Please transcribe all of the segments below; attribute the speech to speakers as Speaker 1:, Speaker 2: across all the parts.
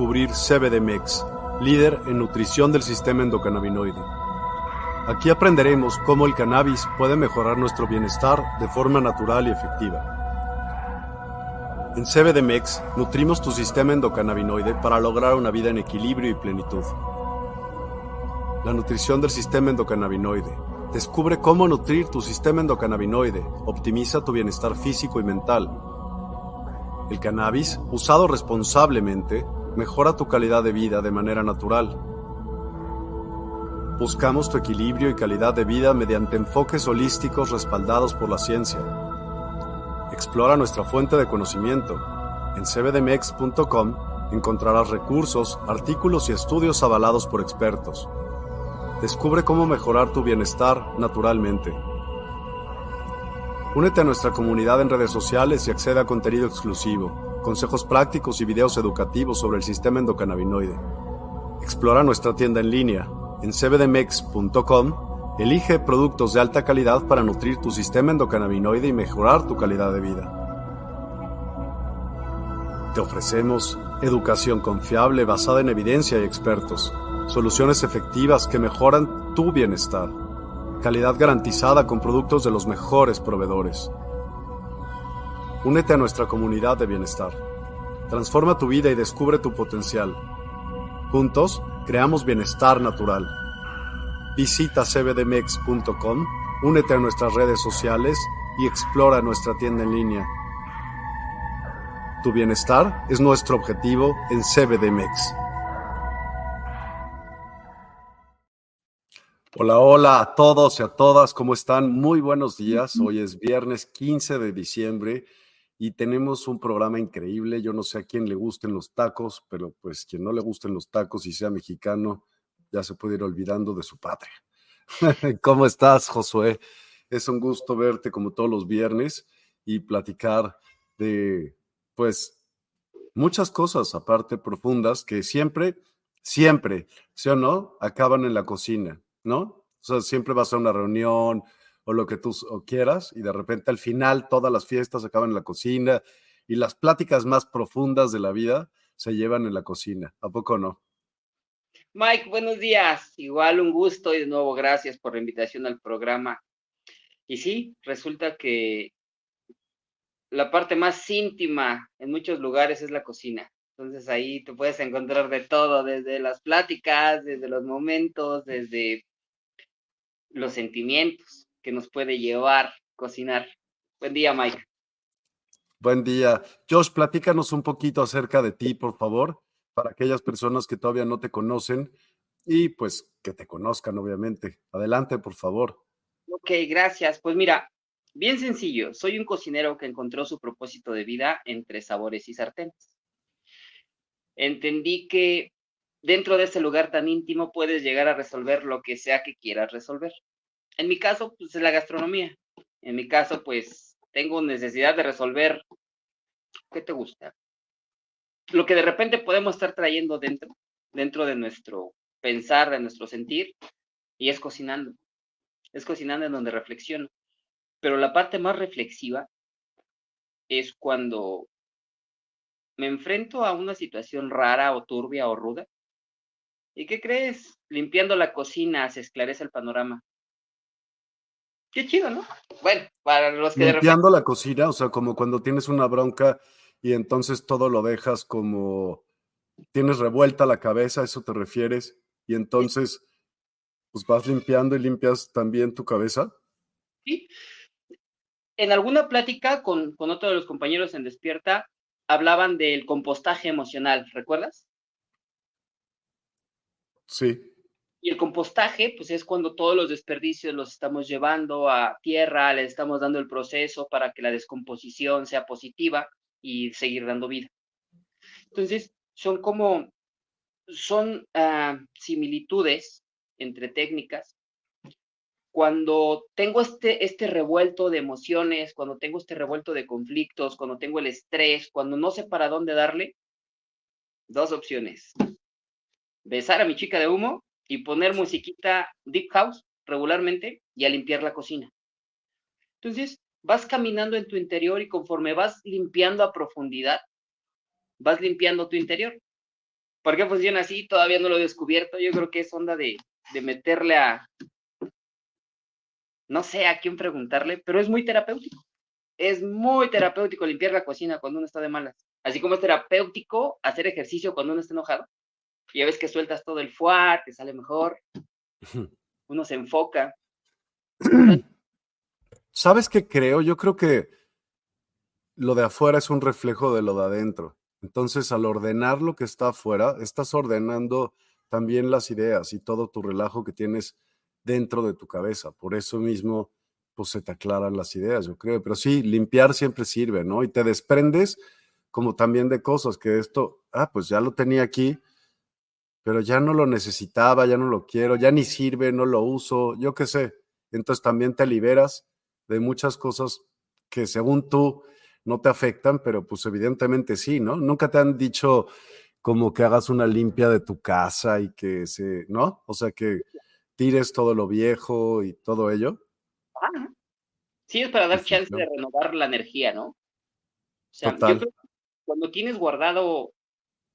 Speaker 1: descubrir CBDMEX, líder en nutrición del sistema endocannabinoide. Aquí aprenderemos cómo el cannabis puede mejorar nuestro bienestar de forma natural y efectiva. En CBDMEX nutrimos tu sistema endocannabinoide para lograr una vida en equilibrio y plenitud. La nutrición del sistema endocannabinoide. Descubre cómo nutrir tu sistema endocannabinoide. Optimiza tu bienestar físico y mental. El cannabis, usado responsablemente, mejora tu calidad de vida de manera natural. Buscamos tu equilibrio y calidad de vida mediante enfoques holísticos respaldados por la ciencia. Explora nuestra fuente de conocimiento. En cbdmex.com encontrarás recursos, artículos y estudios avalados por expertos. Descubre cómo mejorar tu bienestar naturalmente. Únete a nuestra comunidad en redes sociales y accede a contenido exclusivo, consejos prácticos y videos educativos sobre el sistema endocannabinoide. Explora nuestra tienda en línea en cbdmex.com Elige productos de alta calidad para nutrir tu sistema endocannabinoide y mejorar tu calidad de vida. Te ofrecemos educación confiable basada en evidencia y expertos, soluciones efectivas que mejoran tu bienestar, calidad garantizada con productos de los mejores proveedores. Únete a nuestra comunidad de bienestar. Transforma tu vida y descubre tu potencial. Juntos, creamos bienestar natural. Visita cbdmex.com, únete a nuestras redes sociales y explora nuestra tienda en línea. Tu bienestar es nuestro objetivo en CBDMEX. Hola, hola a todos y a todas, ¿cómo están? Muy buenos días. Hoy es viernes 15 de diciembre y tenemos un programa increíble. Yo no sé a quién le gusten los tacos, pero pues quien no le gusten los tacos y sea mexicano, ya se puede ir olvidando de su patria. ¿Cómo estás, Josué? Es un gusto verte como todos los viernes y platicar de, pues, muchas cosas aparte profundas que siempre, siempre, ¿sí o no? Acaban en la cocina, ¿no? O sea, siempre vas a una reunión o lo que tú quieras y de repente al final todas las fiestas acaban en la cocina y las pláticas más profundas de la vida se llevan en la cocina. ¿A poco no?
Speaker 2: Mike, buenos días. Igual un gusto y de nuevo gracias por la invitación al programa. Y sí, resulta que la parte más íntima en muchos lugares es la cocina. Entonces ahí te puedes encontrar de todo, desde las pláticas, desde los momentos, desde los sentimientos que nos puede llevar cocinar. Buen día, Mike.
Speaker 1: Buen día. Josh, platícanos un poquito acerca de ti, por favor para aquellas personas que todavía no te conocen y pues que te conozcan, obviamente. Adelante, por favor.
Speaker 2: Ok, gracias. Pues mira, bien sencillo. Soy un cocinero que encontró su propósito de vida entre sabores y sartenes. Entendí que dentro de ese lugar tan íntimo puedes llegar a resolver lo que sea que quieras resolver. En mi caso, pues es la gastronomía. En mi caso, pues tengo necesidad de resolver qué te gusta, lo que de repente podemos estar trayendo dentro, dentro de nuestro pensar, de nuestro sentir, y es cocinando. Es cocinando en donde reflexiono. Pero la parte más reflexiva es cuando me enfrento a una situación rara o turbia o ruda. ¿Y qué crees? Limpiando la cocina se esclarece el panorama. Qué chido, ¿no? Bueno, para los que...
Speaker 1: Limpiando la cocina, o sea, como cuando tienes una bronca y entonces todo lo dejas como tienes revuelta la cabeza, ¿a eso te refieres? Y entonces, pues vas limpiando y limpias también tu cabeza.
Speaker 2: Sí. En alguna plática con, con otro de los compañeros en Despierta, hablaban del compostaje emocional, ¿recuerdas?
Speaker 1: Sí.
Speaker 2: Y el compostaje, pues es cuando todos los desperdicios los estamos llevando a tierra, le estamos dando el proceso para que la descomposición sea positiva y seguir dando vida. Entonces, son como, son ah, similitudes entre técnicas. Cuando tengo este, este revuelto de emociones, cuando tengo este revuelto de conflictos, cuando tengo el estrés, cuando no sé para dónde darle, dos opciones. Besar a mi chica de humo y poner musiquita deep house regularmente y a limpiar la cocina. Entonces, vas caminando en tu interior y conforme vas limpiando a profundidad, vas limpiando tu interior. ¿Por qué funciona así? Todavía no lo he descubierto. Yo creo que es onda de, de meterle a, no sé a quién preguntarle, pero es muy terapéutico. Es muy terapéutico limpiar la cocina cuando uno está de malas. Así como es terapéutico hacer ejercicio cuando uno está enojado. Ya ves que sueltas todo el fuá, te sale mejor. Uno se enfoca.
Speaker 1: ¿Sabes qué creo? Yo creo que lo de afuera es un reflejo de lo de adentro. Entonces, al ordenar lo que está afuera, estás ordenando también las ideas y todo tu relajo que tienes dentro de tu cabeza. Por eso mismo, pues se te aclaran las ideas, yo creo. Pero sí, limpiar siempre sirve, ¿no? Y te desprendes como también de cosas que esto, ah, pues ya lo tenía aquí, pero ya no lo necesitaba, ya no lo quiero, ya ni sirve, no lo uso, yo qué sé. Entonces también te liberas de muchas cosas que según tú no te afectan, pero pues evidentemente sí, ¿no? Nunca te han dicho como que hagas una limpia de tu casa y que se, ¿no? O sea, que tires todo lo viejo y todo ello.
Speaker 2: Sí, es para dar chance de renovar la energía, ¿no? O sea, cuando tienes guardado,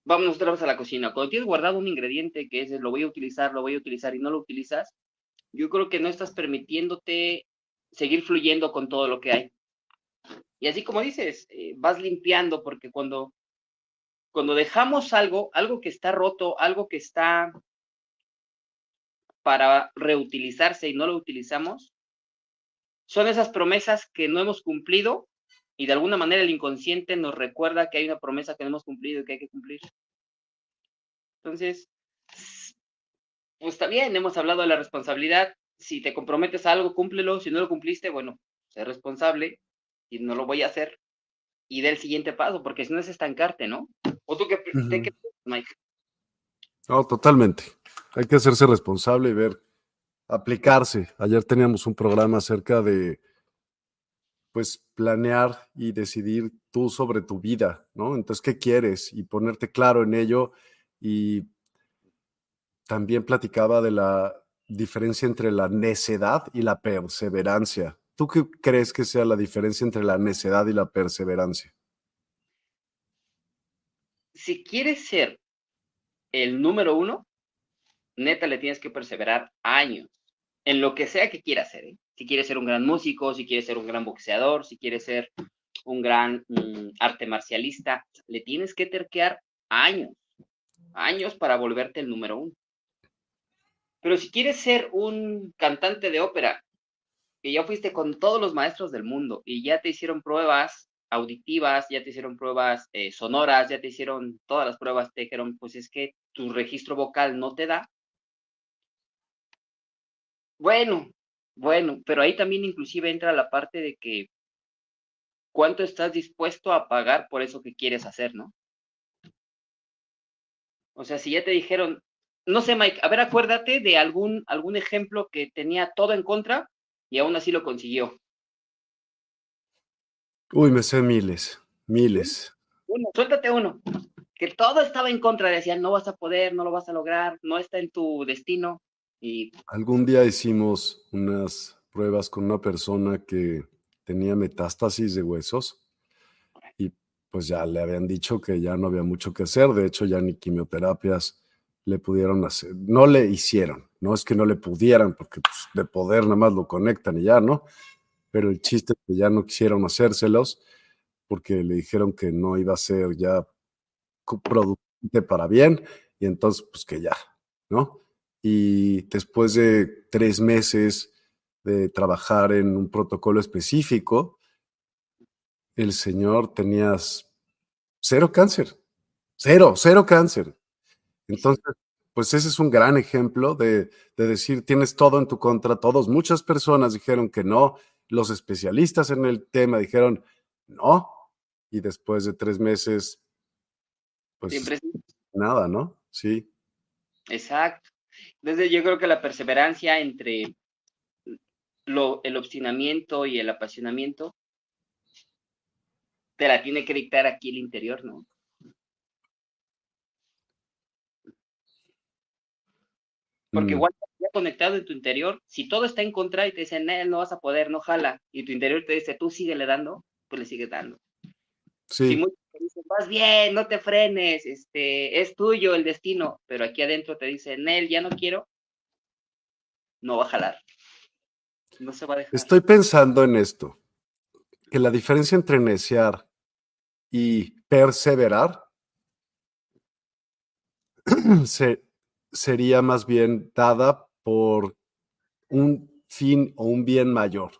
Speaker 2: vamos vez a la cocina, cuando tienes guardado un ingrediente que es lo voy a utilizar, lo voy a utilizar y no lo utilizas, yo creo que no estás permitiéndote seguir fluyendo con todo lo que hay. Y así como dices, eh, vas limpiando porque cuando, cuando dejamos algo, algo que está roto, algo que está para reutilizarse y no lo utilizamos, son esas promesas que no hemos cumplido y de alguna manera el inconsciente nos recuerda que hay una promesa que no hemos cumplido y que hay que cumplir. Entonces, pues está bien, hemos hablado de la responsabilidad. Si te comprometes a algo, cúmplelo. Si no lo cumpliste, bueno, sé responsable y no lo voy a hacer. Y dé el siguiente paso, porque si no es estancarte, ¿no? ¿O tú qué, uh Mike?
Speaker 1: No, totalmente. Hay que hacerse responsable y ver, aplicarse. Ayer teníamos un programa acerca de, pues, planear y decidir tú sobre tu vida, ¿no? Entonces, ¿qué quieres? Y ponerte claro en ello. Y también platicaba de la diferencia entre la necedad y la perseverancia. ¿Tú qué crees que sea la diferencia entre la necedad y la perseverancia?
Speaker 2: Si quieres ser el número uno, neta le tienes que perseverar años en lo que sea que quieras hacer. ¿eh? Si quieres ser un gran músico, si quieres ser un gran boxeador, si quieres ser un gran mm, arte marcialista, le tienes que terquear años, años para volverte el número uno. Pero si quieres ser un cantante de ópera, que ya fuiste con todos los maestros del mundo y ya te hicieron pruebas auditivas, ya te hicieron pruebas eh, sonoras, ya te hicieron todas las pruebas, te dijeron, pues es que tu registro vocal no te da. Bueno, bueno, pero ahí también inclusive entra la parte de que cuánto estás dispuesto a pagar por eso que quieres hacer, ¿no? O sea, si ya te dijeron, no sé, Mike, a ver, acuérdate de algún, algún ejemplo que tenía todo en contra y aún así lo consiguió.
Speaker 1: Uy, me sé miles, miles.
Speaker 2: Uno, suéltate uno. Que todo estaba en contra, decían, no vas a poder, no lo vas a lograr, no está en tu destino. Y...
Speaker 1: Algún día hicimos unas pruebas con una persona que tenía metástasis de huesos y pues ya le habían dicho que ya no había mucho que hacer, de hecho ya ni quimioterapias le pudieron hacer, no le hicieron, no es que no le pudieran, porque pues, de poder nada más lo conectan y ya, ¿no? Pero el chiste es que ya no quisieron hacérselos porque le dijeron que no iba a ser ya producente para bien y entonces pues que ya, ¿no? Y después de tres meses de trabajar en un protocolo específico, el señor tenía cero cáncer, cero, cero cáncer. Entonces, pues ese es un gran ejemplo de, decir, tienes todo en tu contra, todos, muchas personas dijeron que no, los especialistas en el tema dijeron no, y después de tres meses, pues nada, ¿no? Sí.
Speaker 2: Exacto. Entonces yo creo que la perseverancia entre lo, el obstinamiento y el apasionamiento te la tiene que dictar aquí el interior, ¿no? Porque mm. igual ya conectado en tu interior, si todo está en contra y te dicen, no vas a poder, no jala, y tu interior te dice, tú sigue le dando, pues le sigues dando. Sí. Si muchos te dicen, vas bien, no te frenes, este, es tuyo el destino, pero aquí adentro te dicen, él ya no quiero, no va a jalar. No se va a dejar.
Speaker 1: Estoy pensando en esto, que la diferencia entre necear y perseverar se, sería más bien dada por un fin o un bien mayor.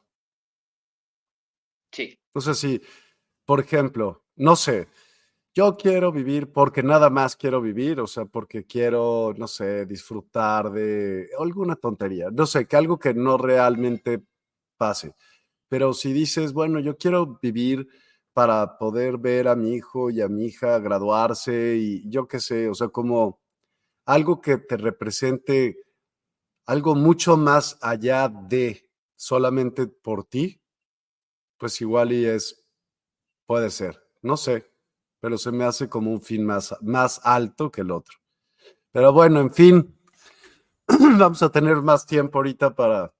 Speaker 2: Sí.
Speaker 1: O sea, si, por ejemplo, no sé, yo quiero vivir porque nada más quiero vivir, o sea, porque quiero, no sé, disfrutar de alguna tontería, no sé, que algo que no realmente pase. Pero si dices, bueno, yo quiero vivir para poder ver a mi hijo y a mi hija graduarse y yo qué sé, o sea, como algo que te represente algo mucho más allá de solamente por ti, pues igual y es, puede ser, no sé, pero se me hace como un fin más, más alto que el otro. Pero bueno, en fin, vamos a tener más tiempo ahorita para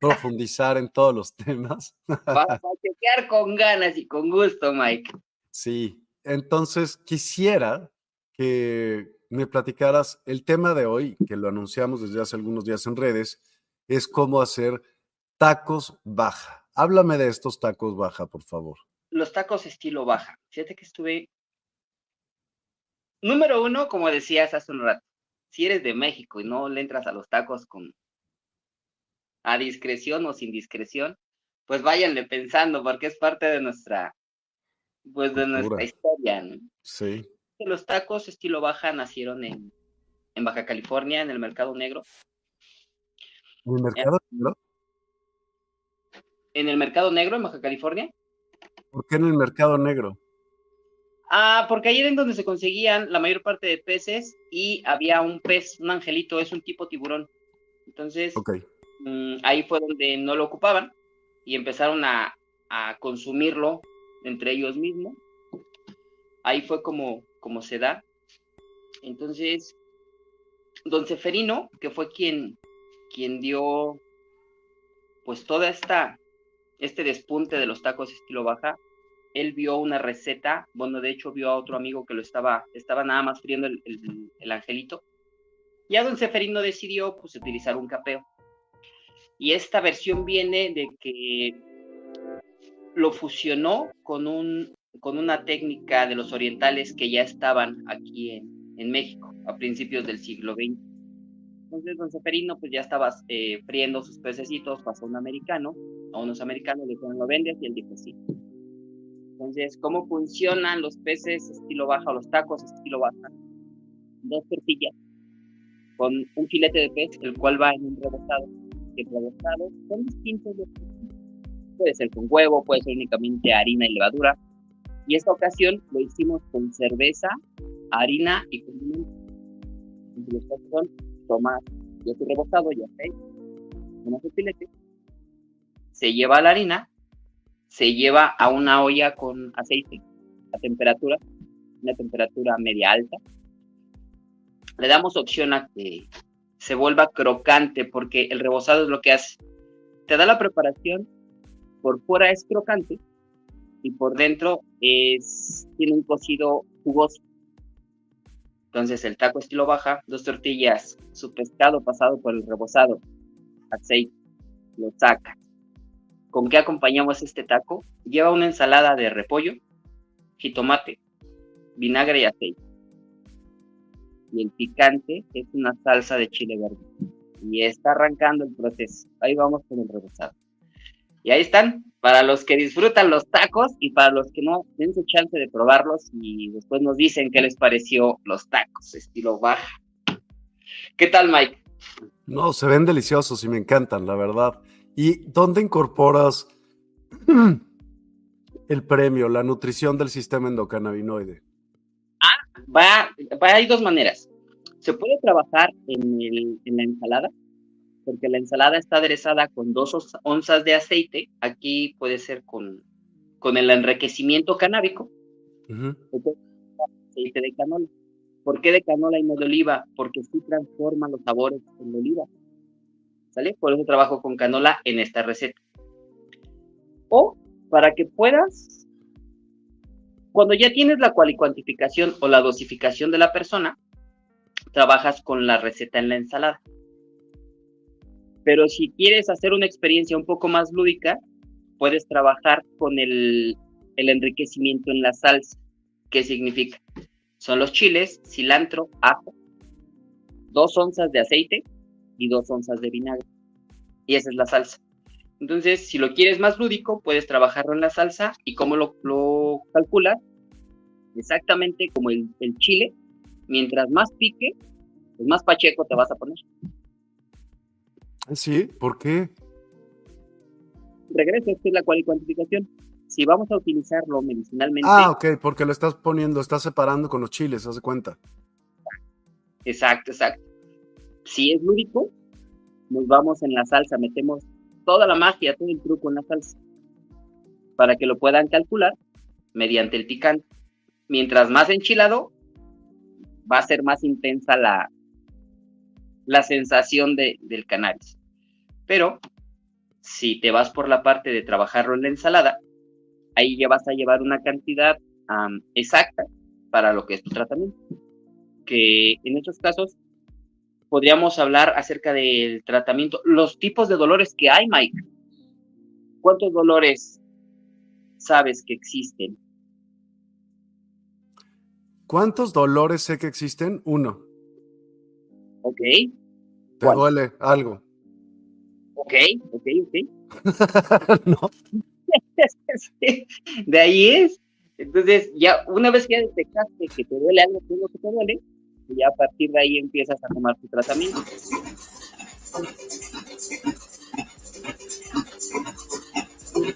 Speaker 1: profundizar en todos los temas.
Speaker 2: Vas a chequear con ganas y con gusto, Mike.
Speaker 1: Sí, entonces quisiera que me platicaras el tema de hoy, que lo anunciamos desde hace algunos días en redes, es cómo hacer tacos baja. Háblame de estos tacos baja, por favor.
Speaker 2: Los tacos estilo baja. Fíjate que estuve. Número uno, como decías hace un rato, si eres de México y no le entras a los tacos con a discreción o sin discreción, pues váyanle pensando, porque es parte de nuestra, pues de nuestra historia, ¿no?
Speaker 1: Sí
Speaker 2: los tacos estilo baja nacieron en, Baja California, en el mercado negro.
Speaker 1: ¿En el mercado negro?
Speaker 2: En el mercado negro, en Baja California.
Speaker 1: ¿Por qué en el mercado negro?
Speaker 2: Ah, porque ahí era en donde se conseguían la mayor parte de peces y había un pez, un angelito, es un tipo tiburón. Entonces, mm, ahí fue donde no lo ocupaban y empezaron a, a consumirlo entre ellos mismos. Ahí fue como como se da. Entonces, don Seferino, que fue quien, quien dio pues toda esta, este despunte de los tacos estilo baja, él vio una receta, bueno, de hecho vio a otro amigo que lo estaba, estaba nada más friendo el, el, angelito, y a don Seferino decidió pues utilizar un capeo. Y esta versión viene de que lo fusionó con un con una técnica de los orientales que ya estaban aquí en, México a principios del siglo XX. Entonces, don Seferino, pues ya estaba eh, friendo sus pececitos, pasó un americano, a unos americanos le dijeron, ¿lo vendes? Y él dijo, sí. Entonces, ¿cómo funcionan los peces estilo baja los tacos estilo baja? Dos tortillas con un filete de pez, el cual va en un rebozado. El rebozado son distintos. Puede ser con huevo, puede ser únicamente harina y levadura, y esta ocasión lo hicimos con cerveza, harina y condimentos. Los son tomate, y este rebozado y aceite, un filete. Se lleva la harina, se lleva a una olla con aceite a temperatura, una temperatura media alta. Le damos opción a que se vuelva crocante porque el rebozado es lo que hace. Te da la preparación, por fuera es crocante y por dentro es, tiene un cocido jugoso. Entonces el taco estilo baja, dos tortillas, su pescado pasado por el rebozado, aceite, lo saca. ¿Con qué acompañamos este taco? Lleva una ensalada de repollo, jitomate, vinagre y aceite. Y el picante es una salsa de chile verde. Y está arrancando el proceso. Ahí vamos con el rebozado. Y ahí están, para los que disfrutan los tacos y para los que no, den su chance de probarlos y después nos dicen qué les pareció los tacos, estilo baja. ¿Qué tal, Mike?
Speaker 1: No, se ven deliciosos y me encantan, la verdad. ¿Y dónde incorporas el premio, la nutrición del sistema endocannabinoide?
Speaker 2: Ah, va, va hay dos maneras. Se puede trabajar en, el, en la ensalada, porque la ensalada está aderezada con dos onzas de aceite, aquí puede ser con, con el enriquecimiento canábico, aceite de canola. ¿Por qué de canola y no de oliva? Porque sí transforma los sabores en oliva. ¿Sale? Por eso trabajo con canola en esta receta. O para que puedas Cuando ya tienes la cuantificación o la dosificación de la persona, trabajas con la receta en la ensalada. Pero si quieres hacer una experiencia un poco más lúdica, puedes trabajar con el, el enriquecimiento en la salsa. ¿Qué significa? Son los chiles, cilantro, ajo, dos onzas de aceite y dos onzas de vinagre. Y esa es la salsa. Entonces, si lo quieres más lúdico, puedes trabajarlo en la salsa y cómo lo, lo calculas, exactamente como el, el chile, mientras más pique, pues más pacheco te vas a poner.
Speaker 1: Sí, ¿por qué?
Speaker 2: Regreso, esta es la cuantificación. Si vamos a utilizarlo medicinalmente.
Speaker 1: Ah, ok, porque lo estás poniendo, estás separando con los chiles, haz de cuenta.
Speaker 2: Exacto, exacto. Si es lúdico, nos vamos en la salsa, metemos toda la magia, todo el truco en la salsa, para que lo puedan calcular mediante el picante. Mientras más enchilado, va a ser más intensa la, la sensación de, del cannabis. Pero si te vas por la parte de trabajarlo en la ensalada, ahí ya vas a llevar una cantidad exacta para lo que es tu tratamiento. Que en estos casos podríamos hablar acerca del tratamiento, los tipos de dolores que hay, Mike. ¿Cuántos dolores sabes que existen?
Speaker 1: ¿Cuántos dolores sé que existen? Uno.
Speaker 2: Ok.
Speaker 1: ¿Te duele algo?
Speaker 2: Ok, ok, ok. no. de ahí es. Entonces, ya una vez que ya detectaste que te duele algo, que es lo que te duele, y ya a partir de ahí empiezas a tomar tu tratamiento.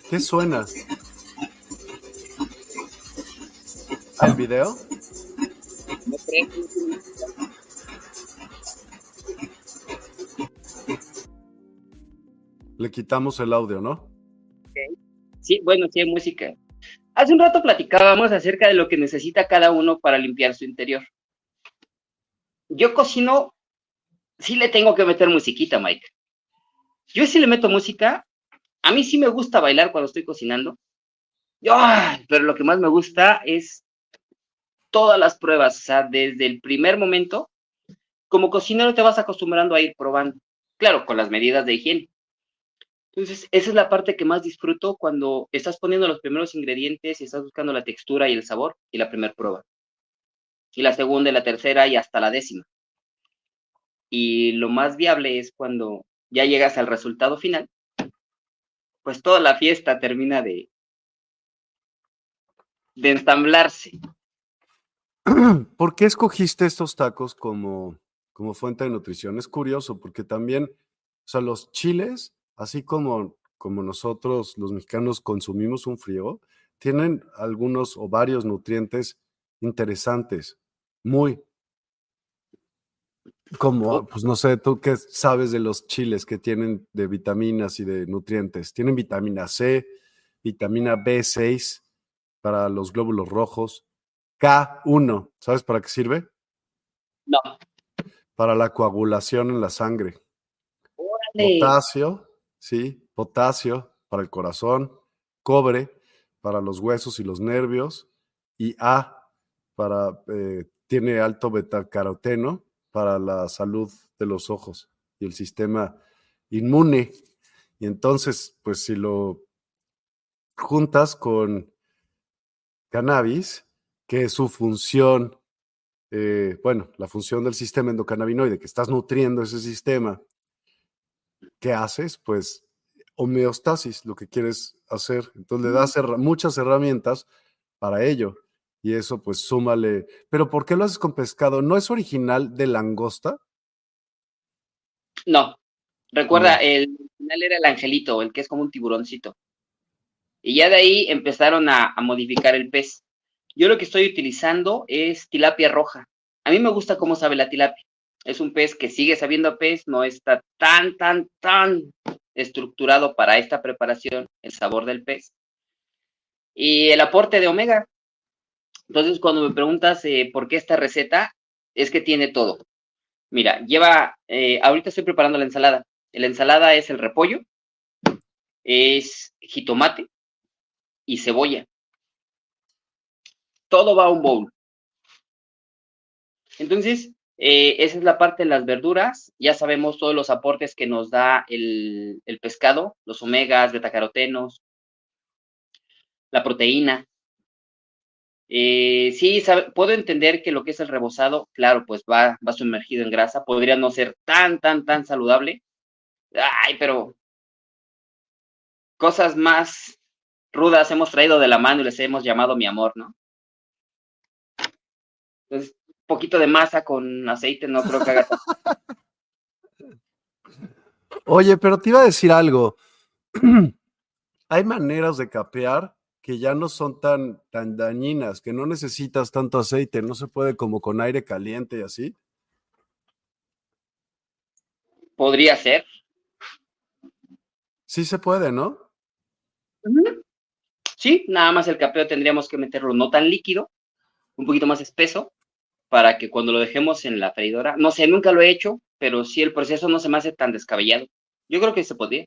Speaker 1: ¿Qué suena? ¿El video? No creo Le quitamos el audio, ¿no?
Speaker 2: Sí, bueno, sí hay música. Hace un rato platicábamos acerca de lo que necesita cada uno para limpiar su interior. Yo cocino, sí le tengo que meter musiquita, Mike. Yo sí le meto música. A mí sí me gusta bailar cuando estoy cocinando. pero lo que más me gusta es todas las pruebas, o sea, desde el primer momento, como cocinero te vas acostumbrando a ir probando, claro, con las medidas de higiene. Entonces, esa es la parte que más disfruto cuando estás poniendo los primeros ingredientes y estás buscando la textura y el sabor y la primera prueba. Y la segunda y la tercera y hasta la décima. Y lo más viable es cuando ya llegas al resultado final, pues toda la fiesta termina de, de ensamblarse.
Speaker 1: ¿Por qué escogiste estos tacos como, como fuente de nutrición? Es curioso porque también, o sea, los chiles así como, como nosotros los mexicanos consumimos un frío, tienen algunos o varios nutrientes interesantes, muy, como, pues no sé, tú qué sabes de los chiles que tienen de vitaminas y de nutrientes. Tienen vitamina C, vitamina B6 para los glóbulos rojos, K1, ¿sabes para qué sirve?
Speaker 2: No.
Speaker 1: Para la coagulación en la sangre. Potasio, ¿sí? Potasio para el corazón, cobre para los huesos y los nervios, y A para, eh, tiene alto betacaroteno para la salud de los ojos y el sistema inmune. Y entonces, pues si lo juntas con cannabis, que es su función, eh, bueno, la función del sistema endocannabinoide, que estás nutriendo ese sistema ¿qué haces? Pues homeostasis, lo que quieres hacer. Entonces le das muchas herramientas para ello. Y eso pues súmale. Pero ¿por qué lo haces con pescado? ¿No es original de langosta?
Speaker 2: No. Recuerda, el original era el angelito, el que es como un tiburoncito. Y ya de ahí empezaron a, a modificar el pez. Yo lo que estoy utilizando es tilapia roja. A mí me gusta cómo sabe la tilapia. Es un pez que sigue sabiendo pez, no está tan, tan, tan estructurado para esta preparación, el sabor del pez. Y el aporte de omega. Entonces, cuando me preguntas eh, por qué esta receta, es que tiene todo. Mira, lleva, eh, ahorita estoy preparando la ensalada. La ensalada es el repollo, es jitomate y cebolla. todo va a un bowl. Entonces, eh, esa es la parte de las verduras. Ya sabemos todos los aportes que nos da el, pescado, los omegas, betacarotenos, la proteína. Eh, sí, puedo entender que lo que es el rebozado, claro, pues va, va sumergido en grasa. Podría no ser tan, tan, tan saludable. Ay, pero cosas más rudas hemos traído de la mano y les hemos llamado mi amor, ¿no? Entonces, poquito de masa con aceite, no creo que haga.
Speaker 1: Oye, pero te iba a decir algo. Hay maneras de capear que ya no son tan, tan dañinas, que no necesitas tanto aceite, no se puede como con aire caliente y así.
Speaker 2: Podría ser.
Speaker 1: Sí se puede, ¿no?
Speaker 2: Sí, nada más el capeo tendríamos que meterlo no tan líquido, un poquito más espeso, para que cuando lo dejemos en la freidora, no sé, nunca lo he hecho, pero sí el proceso no se me hace tan descabellado. Yo creo que se podría.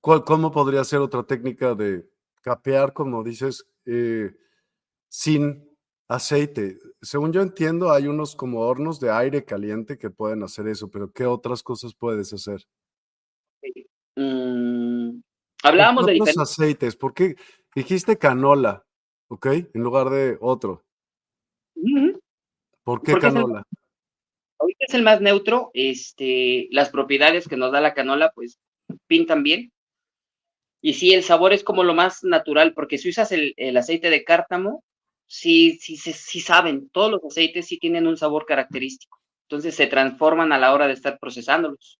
Speaker 1: ¿Cómo podría ser otra técnica de capear, como dices, eh, sin aceite? Según yo entiendo, hay unos como hornos de aire caliente que pueden hacer eso, pero ¿qué otras cosas puedes hacer?
Speaker 2: Mm, hablábamos de
Speaker 1: diferentes aceites. ¿Por qué dijiste canola? ¿Ok? En lugar de otro. ¿Por qué canola?
Speaker 2: ahorita es el más neutro, este, las propiedades que nos da la canola, pues pintan bien. Y sí, el sabor es como lo más natural, porque si usas el, aceite de cártamo, sí, sí, sí, saben, todos los aceites sí tienen un sabor característico. Entonces se transforman a la hora de estar procesándolos.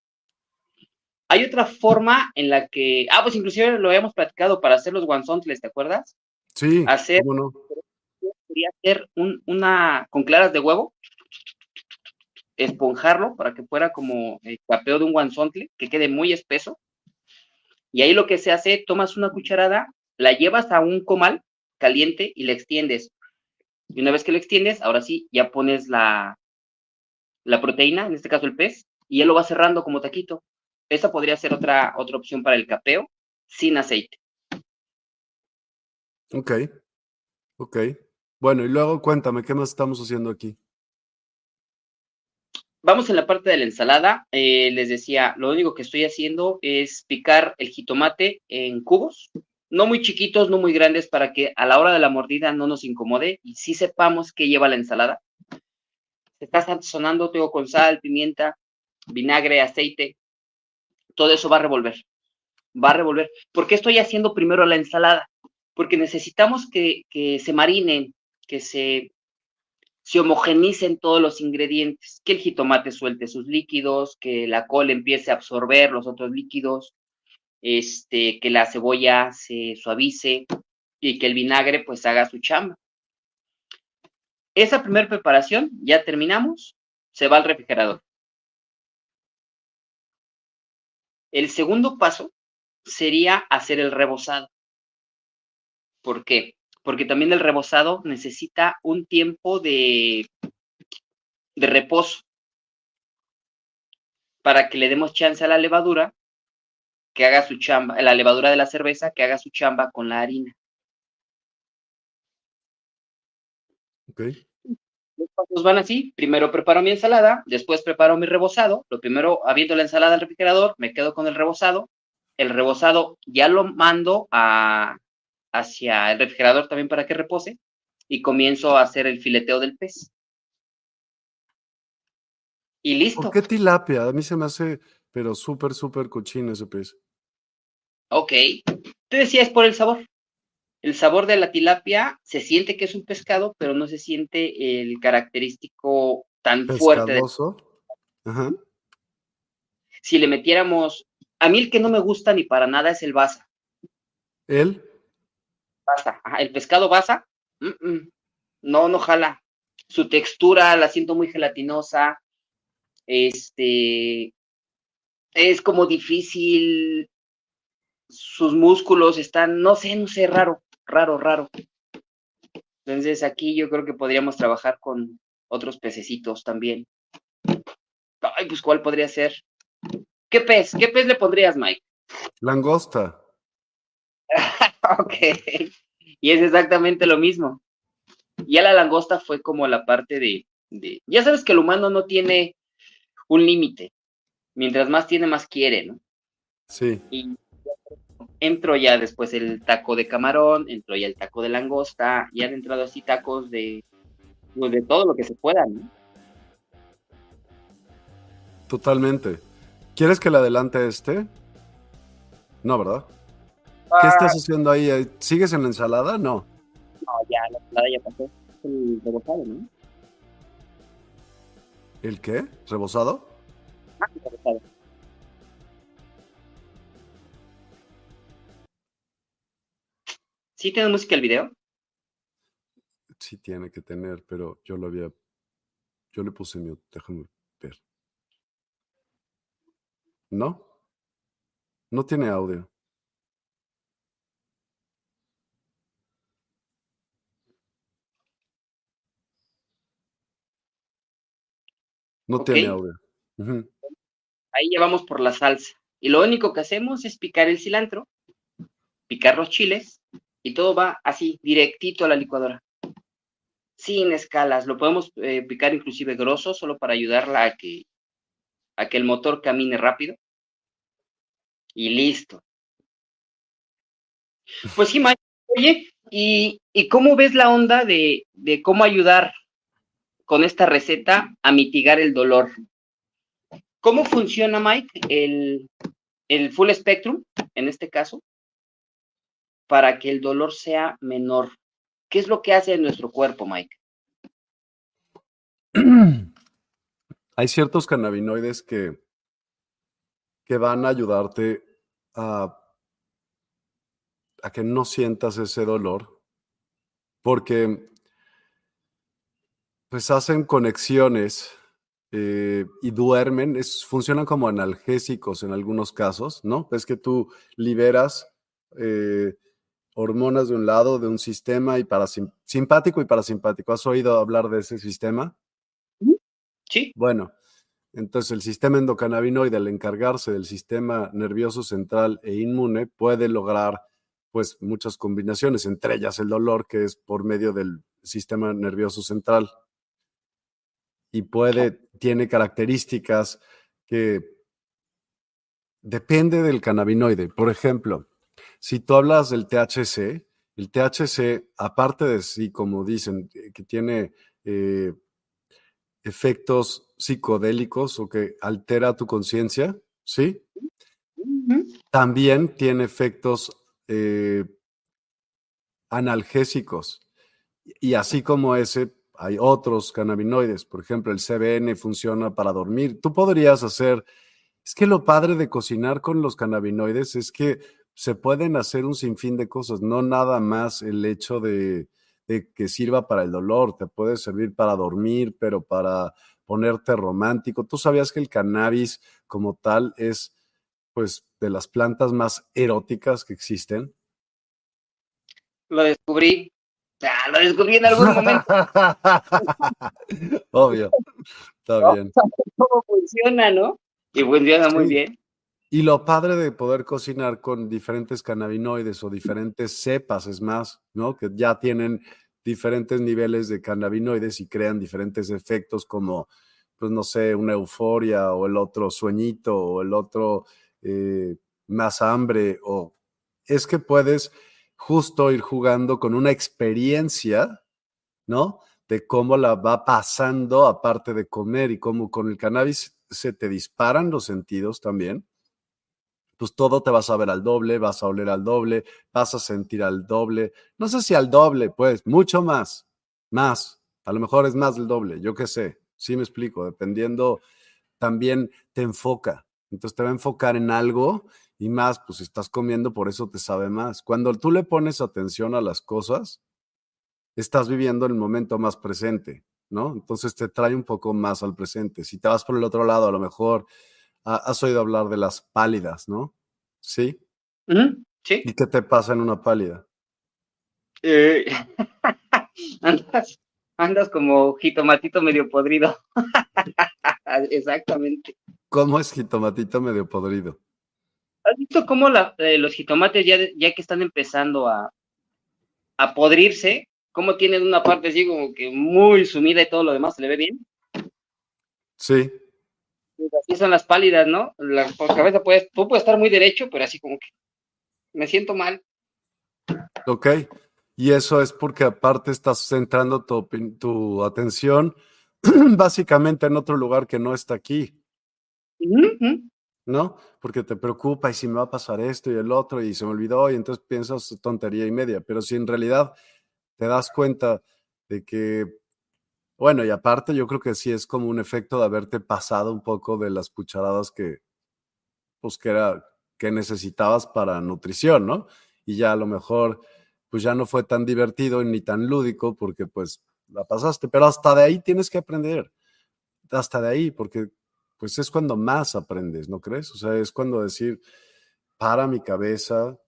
Speaker 2: Hay otra forma en la que, ah, pues inclusive lo habíamos platicado para hacer los guanzontles, ¿te acuerdas?
Speaker 1: Sí.
Speaker 2: Hacer quería hacer una con claras de huevo, esponjarlo para que fuera como el capeo de un guanzontle, que quede muy espeso. Y ahí lo que se hace, tomas una cucharada, la llevas a un comal caliente y le extiendes. Y una vez que lo extiendes, ahora sí, ya pones la, la proteína, en este caso el pez, y ya lo va cerrando como taquito. Esa podría ser otra, otra opción para el capeo sin aceite.
Speaker 1: Ok, ok. Bueno, y luego cuéntame, ¿qué más estamos haciendo aquí?
Speaker 2: Vamos en la parte de la ensalada. Eh, les decía, lo único que estoy haciendo es picar el jitomate en cubos, no muy chiquitos, no muy grandes, para que a la hora de la mordida no nos incomode y sí sepamos qué lleva la ensalada. Se está sazonando, tengo con sal, pimienta, vinagre, aceite. Todo eso va a revolver. Va a revolver. ¿Por qué estoy haciendo primero la ensalada? Porque necesitamos que, que se marinen que se, homogenicen todos los ingredientes, que el jitomate suelte sus líquidos, que la col empiece a absorber los otros líquidos, este, que la cebolla se suavice y que el vinagre pues haga su chamba. Esa primera preparación, ya terminamos, se va al refrigerador. El segundo paso sería hacer el rebozado. ¿Por qué? Porque también el rebozado necesita un tiempo de, de reposo para que le demos chance a la levadura que haga su chamba, la levadura de la cerveza que haga su chamba con la harina.
Speaker 1: Ok.
Speaker 2: Los pasos van así, primero preparo mi ensalada, después preparo mi rebozado, lo primero abriendo la ensalada al refrigerador, me quedo con el rebozado, el rebozado ya lo mando a, hacia el refrigerador también para que repose y comienzo a hacer el fileteo del pez. Y listo.
Speaker 1: ¿Por qué tilapia? A mí se me hace, pero súper, súper cochino ese pez.
Speaker 2: Ok. Te decía, es por el sabor. El sabor de la tilapia se siente que es un pescado, pero no se siente el característico tan fuerte. Ajá. Si le metiéramos, a mí el que no me gusta ni para nada es el basa.
Speaker 1: ¿El?
Speaker 2: el pescado basa, no, no jala. Su textura la siento muy gelatinosa. Este es como difícil. Sus músculos están, no sé, no sé, raro, raro, raro. Entonces aquí yo creo que podríamos trabajar con otros pececitos también. Ay, pues ¿cuál podría ser? ¿Qué pez? ¿Qué pez le pondrías, Mike?
Speaker 1: Langosta.
Speaker 2: ok. Y es exactamente lo mismo. Ya la langosta fue como la parte de, de, ya sabes que el humano no tiene un límite. Mientras más tiene, más quiere, ¿no?
Speaker 1: Sí.
Speaker 2: Y entró ya después el taco de camarón, entró ya el taco de langosta, y han entrado así tacos de, pues, de todo lo que se pueda, ¿no?
Speaker 1: Totalmente. ¿Quieres que le adelante este? No, ¿verdad? ¿Qué estás haciendo ahí? ¿Sigues en la ensalada? No.
Speaker 2: No, ya, la ensalada ya pasó. El rebozado, ¿no?
Speaker 1: ¿El qué? ¿Rebozado?
Speaker 2: Ah, el rebozado. ¿Sí tiene música el video?
Speaker 1: Sí tiene que tener, pero yo lo había... Yo le puse mute, déjame ver. ¿No? No tiene audio. No tiene audio.
Speaker 2: Ahí ya vamos por la salsa. Y lo único que hacemos es picar el cilantro, picar los chiles, y todo va así, directito a la licuadora. Sin escalas. Lo podemos eh, picar inclusive grosso, solo para ayudarla a que, a que el motor camine rápido. Y listo. Pues sí, Mike. Oye, ¿y, y cómo ves la onda de, de cómo ayudar con esta receta a mitigar el dolor? ¿Cómo funciona, Mike, el, el full spectrum, en este caso, para que el dolor sea menor? ¿Qué es lo que hace en nuestro cuerpo, Mike?
Speaker 1: Hay ciertos cannabinoides que, que van a ayudarte a, a que no sientas ese dolor, porque pues hacen conexiones eh, y duermen, es, funcionan como analgésicos en algunos casos, ¿no? Es que tú liberas eh, hormonas de un lado, de un sistema y parasim- simpático y parasimpático. ¿Has oído hablar de ese sistema?
Speaker 2: Sí,
Speaker 1: Bueno, entonces el sistema endocannabinoide, al encargarse del sistema nervioso central e inmune, puede lograr pues muchas combinaciones, entre ellas el dolor, que es por medio del sistema nervioso central. Y puede, tiene características que depende del cannabinoide. Por ejemplo, si tú hablas del THC, el THC, aparte de sí, como dicen, que tiene eh, efectos psicodélicos o que altera tu conciencia, ¿sí? También tiene efectos eh, analgésicos. Y así como ese, hay otros cannabinoides. Por ejemplo, el CBN funciona para dormir. Tú podrías hacer, es que lo padre de cocinar con los cannabinoides es que se pueden hacer un sinfín de cosas, no nada más el hecho de, de que sirva para el dolor, te puede servir para dormir, pero para ponerte romántico. ¿Tú sabías que el cannabis como tal es pues de las plantas más eróticas que existen?
Speaker 2: Lo descubrí. Ah, lo descubrí en algún momento.
Speaker 1: Obvio. Está
Speaker 2: ¿no?
Speaker 1: bien.
Speaker 2: ¿Cómo funciona, no? Y funciona muy
Speaker 1: Sí.
Speaker 2: bien.
Speaker 1: Y lo padre de poder cocinar con diferentes cannabinoides o diferentes cepas, es más, ¿no? Que ya tienen diferentes niveles de cannabinoides y crean diferentes efectos como, pues no sé, una euforia o el otro sueñito o el otro eh, más hambre o es que puedes justo ir jugando con una experiencia, ¿no? De cómo la va pasando aparte de comer y cómo con el cannabis se te disparan los sentidos también pues todo te vas a ver al doble, vas a oler al doble, vas a sentir al doble. No sé si al doble, pues, mucho más, más. A lo mejor es más del doble, yo qué sé. Sí me explico, dependiendo, también te enfoca. Entonces te va a enfocar en algo y más, pues si estás comiendo, por eso te sabe más. Cuando tú le pones atención a las cosas, estás viviendo el momento más presente, ¿no? Entonces te trae un poco más al presente. Si te vas por el otro lado, a lo mejor ha- has oído hablar de las pálidas, ¿no? Sí.
Speaker 2: Sí.
Speaker 1: ¿Y qué te pasa en una pálida?
Speaker 2: Eh, andas, andas como jitomatito medio podrido. Exactamente.
Speaker 1: ¿Cómo es jitomatito medio podrido?
Speaker 2: ¿Has visto cómo la- eh, los jitomates ya, ya que están empezando a, a podrirse, como tienen una parte así como que muy sumida y todo lo demás se le ve bien.
Speaker 1: Sí.
Speaker 2: así son las pálidas, ¿no? La cabeza puede, tú puedes estar muy derecho, pero así como que me siento mal.
Speaker 1: Ok. Y eso es porque aparte estás centrando tu, tu atención básicamente en otro lugar que no está aquí. ¿No? Porque te preocupa y si me va a pasar esto y el otro y se me olvidó y entonces piensas tontería y media. Pero si en realidad te das cuenta de que, bueno, y aparte yo creo que sí es como un efecto de haberte pasado un poco de las cucharadas que, pues que era, que necesitabas para nutrición, ¿no? Y ya a lo mejor, pues ya no fue tan divertido ni tan lúdico porque pues la pasaste, pero hasta de ahí tienes que aprender, hasta de ahí, porque pues es cuando más aprendes, ¿no crees? O sea, es cuando decir, para mi cabeza,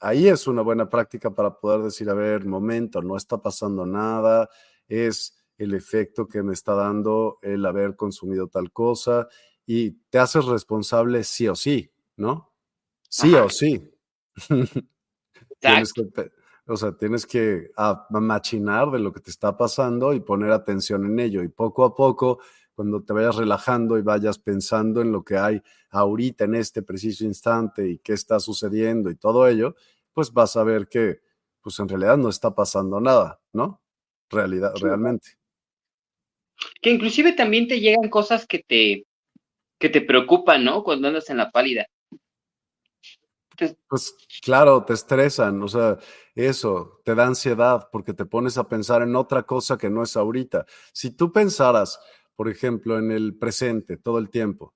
Speaker 1: ahí es una buena práctica para poder decir, a ver, momento, no está pasando nada, es el efecto que me está dando el haber consumido tal cosa y te haces responsable sí o sí, ¿no? Sí o sí. o sea, tienes que machinar de lo que te está pasando y poner atención en ello. Y poco a poco, cuando te vayas relajando y vayas pensando en lo que hay ahorita en este preciso instante y qué está sucediendo y todo ello, pues vas a ver que, pues en realidad no está pasando nada, ¿no? Realidad, realmente.
Speaker 2: Que inclusive también te llegan cosas que te, que te preocupan, ¿no? Cuando andas en la pálida.
Speaker 1: Pues claro, te estresan, o sea, eso te da ansiedad porque te pones a pensar en otra cosa que no es ahorita. Si tú pensaras, por ejemplo, en el presente todo el tiempo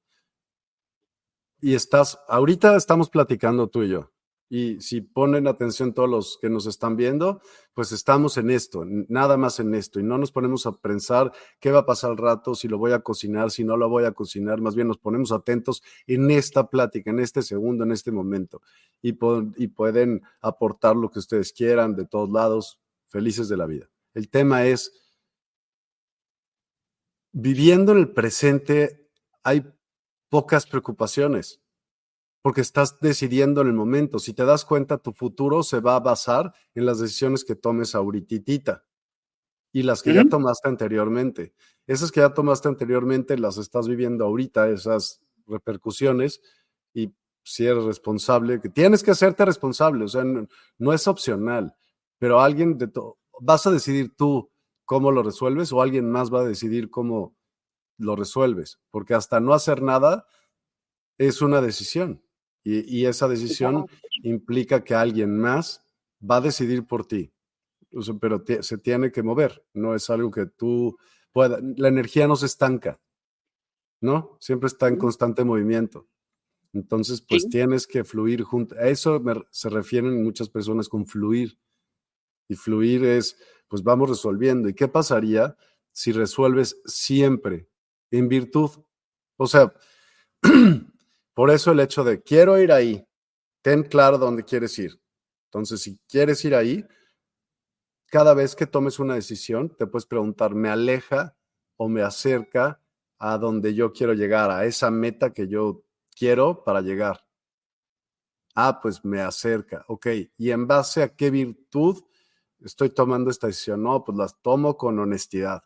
Speaker 1: y estás, ahorita estamos platicando tú y yo, y si ponen atención todos los que nos están viendo, pues estamos en esto, nada más en esto. Y no nos ponemos a pensar qué va a pasar al rato, si lo voy a cocinar, si no lo voy a cocinar. Más bien nos ponemos atentos en esta plática, en este segundo, en este momento. Y, y pueden aportar lo que ustedes quieran de todos lados, felices de la vida. El tema es, viviendo en el presente hay pocas preocupaciones porque estás decidiendo en el momento. Si te das cuenta, tu futuro se va a basar en las decisiones que tomes ahorita y las que ya tomaste anteriormente. Esas que ya tomaste anteriormente las estás viviendo ahorita, esas repercusiones, y si eres responsable, que tienes que hacerte responsable, o sea, no, es opcional, pero alguien de vas a decidir tú cómo lo resuelves o alguien más va a decidir cómo lo resuelves, porque hasta no hacer nada es una decisión. Y, esa decisión implica que alguien más va a decidir por ti. pero se tiene que mover, no es algo que tú puedas. La energía no se estanca, ¿no? Siempre está en constante movimiento. Entonces, pues tienes que fluir junto. A eso se refieren muchas personas con fluir. Y fluir es, pues vamos resolviendo. ¿Y qué pasaría si resuelves siempre en virtud? O sea, Por eso el hecho de quiero ir ahí, ten claro dónde quieres ir. Entonces, si quieres ir ahí, cada vez que tomes una decisión, te puedes preguntar, ¿me aleja o me acerca a donde yo quiero llegar, a esa meta que yo quiero para llegar? Ah, pues me acerca, ok. ¿Y en base a qué virtud estoy tomando esta decisión? No, pues las tomo con honestidad.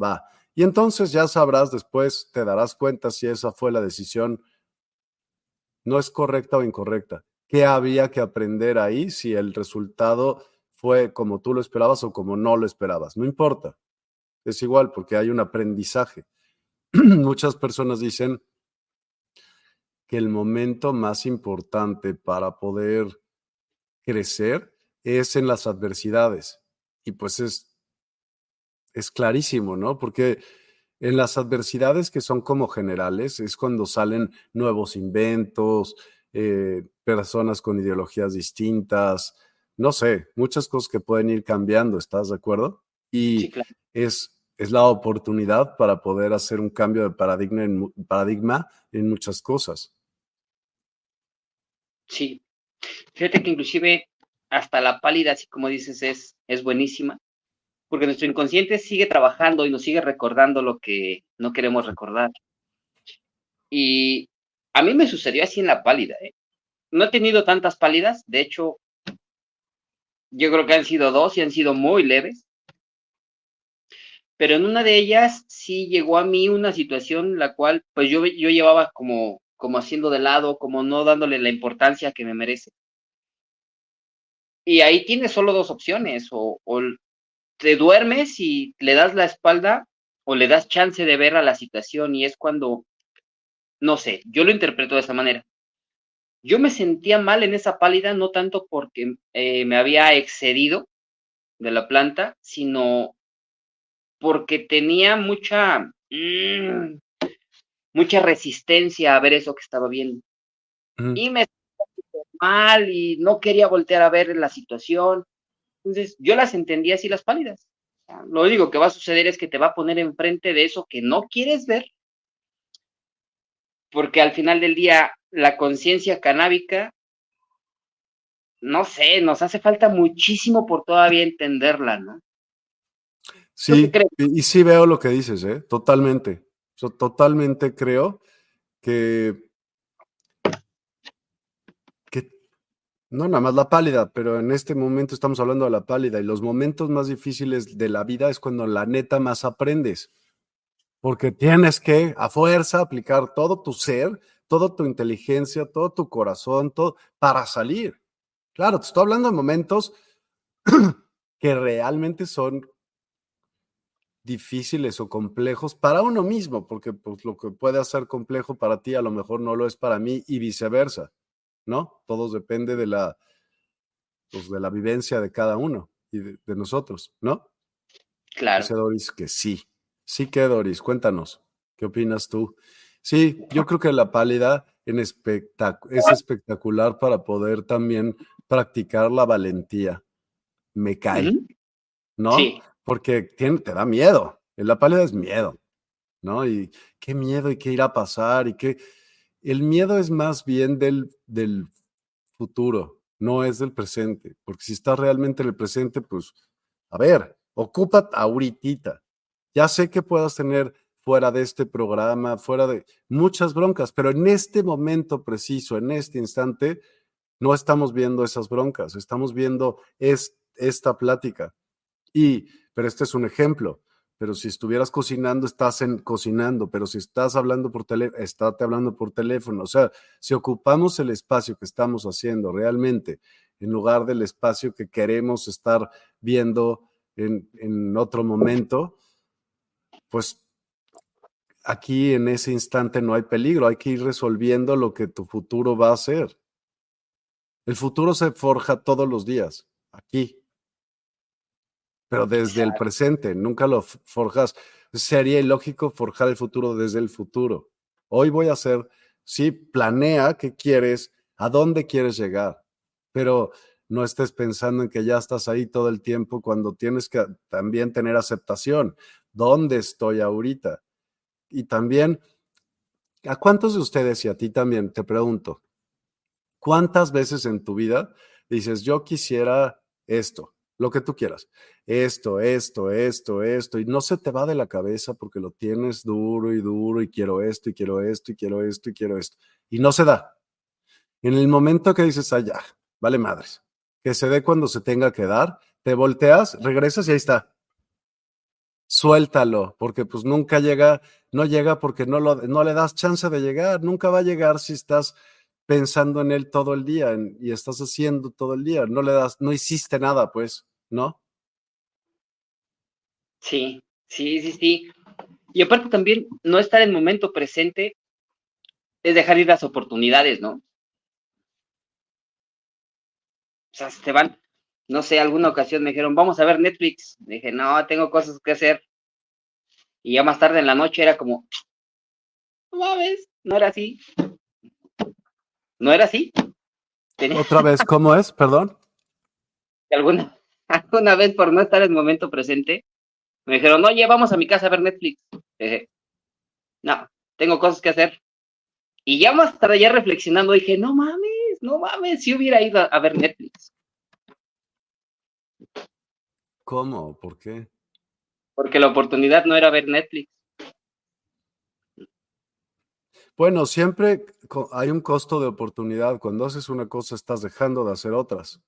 Speaker 1: Va. Y entonces ya sabrás después, te darás cuenta si esa fue la decisión no es correcta o incorrecta. ¿Qué había que aprender ahí si el resultado fue como tú lo esperabas o como no lo esperabas? No importa. Es igual porque hay un aprendizaje. Muchas personas dicen que el momento más importante para poder crecer es en las adversidades. Y pues es, es clarísimo, ¿no? Porque en las adversidades que son como generales es cuando salen nuevos inventos, eh, personas con ideologías distintas, no sé, muchas cosas que pueden ir cambiando, ¿estás de acuerdo? Y es, es la oportunidad para poder hacer un cambio de paradigma en, paradigma en muchas cosas.
Speaker 2: Sí, fíjate que inclusive hasta la pálida, así como dices, es, es buenísima porque nuestro inconsciente sigue trabajando y nos sigue recordando lo que no queremos recordar. Y a mí me sucedió así en la pálida. ¿eh? No he tenido tantas pálidas, de hecho, Yo creo que han sido dos y han sido muy leves. Pero en una de ellas sí llegó a mí una situación la cual pues yo, yo llevaba como, como haciendo de lado, como no dándole la importancia que me merece. Y ahí tienes solo dos opciones, o, o te duermes y le das la espalda o le das chance de ver a la situación y es cuando, no sé, yo lo interpreto de esa manera. Yo me sentía mal en esa pálida, no tanto porque eh, me había excedido de la planta, sino porque tenía mucha, mm, mucha resistencia a ver eso que estaba viendo. Y me mal y no quería voltear a ver la situación. Entonces, yo las entendía así las pálidas. lo único que va a suceder es que te va a poner enfrente de eso que no quieres ver, porque al final del día la conciencia canábica, no sé, nos hace falta muchísimo por todavía entenderla, ¿no?
Speaker 1: Sí, y, sí veo lo que dices, ¿eh? Totalmente. totalmente creo que, no nada más la pálida, pero en este momento estamos hablando de la pálida y los momentos más difíciles de la vida es cuando la neta más aprendes, porque tienes que a fuerza aplicar todo tu ser toda tu inteligencia, todo tu corazón, todo para salir. Claro, te estoy hablando de momentos que realmente son difíciles o complejos para uno mismo, porque pues, lo que puede ser complejo para ti a lo mejor no lo es para mí y viceversa, ¿no? Todo depende de la, pues, de la vivencia de cada uno y de, nosotros, ¿no?
Speaker 2: Claro.
Speaker 1: Dice Doris que sí. Sí que Doris, cuéntanos, ¿qué opinas tú? Sí, yo creo que la pálida en es espectacular para poder también practicar la valentía. Me cae, ¿no? Porque tiene, te da miedo. La pálida es miedo, ¿no? Y qué miedo y qué irá a pasar y qué... El miedo es más bien del, del futuro, no es del presente, porque si estás realmente en el presente, pues, a ver, ocupa ahorita. Ya sé que puedas tener fuera de este programa, fuera de muchas broncas, pero en este momento preciso, en este instante, no estamos viendo esas broncas, estamos viendo es, esta plática. Y, pero este es un ejemplo, pero si estuvieras cocinando, estás cocinando, pero si estás hablando por teléfono, estate hablando por teléfono. O sea, si ocupamos el espacio que estamos haciendo realmente, en lugar del espacio que queremos estar viendo en, en otro momento, pues aquí en ese instante no hay peligro, hay que ir resolviendo lo que tu futuro va a ser. El futuro se forja todos los días, aquí, pero desde el presente, nunca lo forjas. Sería ilógico forjar el futuro desde el futuro. Hoy voy a hacer, sí, planea qué quieres, a dónde quieres llegar, pero no estés pensando en que ya estás ahí todo el tiempo cuando tienes que también tener aceptación. ¿Dónde estoy ahorita? Y también, ¿a cuántos de ustedes y a ti también te pregunto, cuántas veces en tu vida dices, yo quisiera esto, lo que tú quieras, esto, esto, esto, esto, y no se te va de la cabeza porque lo tienes duro y duro y quiero esto y quiero esto y quiero esto y quiero esto, y no se da. En el momento que dices, allá, vale madres, que se dé cuando se tenga que dar, te volteas, regresas y ahí está suéltalo, porque pues nunca llega, no llega porque no, lo, no le das chance de llegar, nunca va a llegar si estás pensando en él todo el día y estás haciendo todo el día, no le das, no hiciste nada, pues, ¿no?
Speaker 2: Sí, sí, sí, sí. Y aparte también, no estar en momento presente es dejar ir las oportunidades, ¿no? O sea, se van, no sé, alguna ocasión me dijeron, vamos a ver Netflix. dije, no, tengo cosas que hacer. Y ya más tarde en la noche era como, no mames, no era así. No era así.
Speaker 1: Otra vez, ¿cómo es? Perdón.
Speaker 2: Alguna, alguna vez por no estar en el momento presente, me dijeron, oye, vamos a mi casa a ver Netflix. Dije, no, tengo cosas que hacer. Y ya más tarde, ya reflexionando, dije, no mames, no mames, si hubiera ido a ver Netflix.
Speaker 1: ¿Cómo? ¿Por qué?
Speaker 2: Porque la oportunidad no era ver Netflix.
Speaker 1: Bueno, siempre hay un costo de oportunidad. Cuando haces una cosa, estás dejando de hacer otras.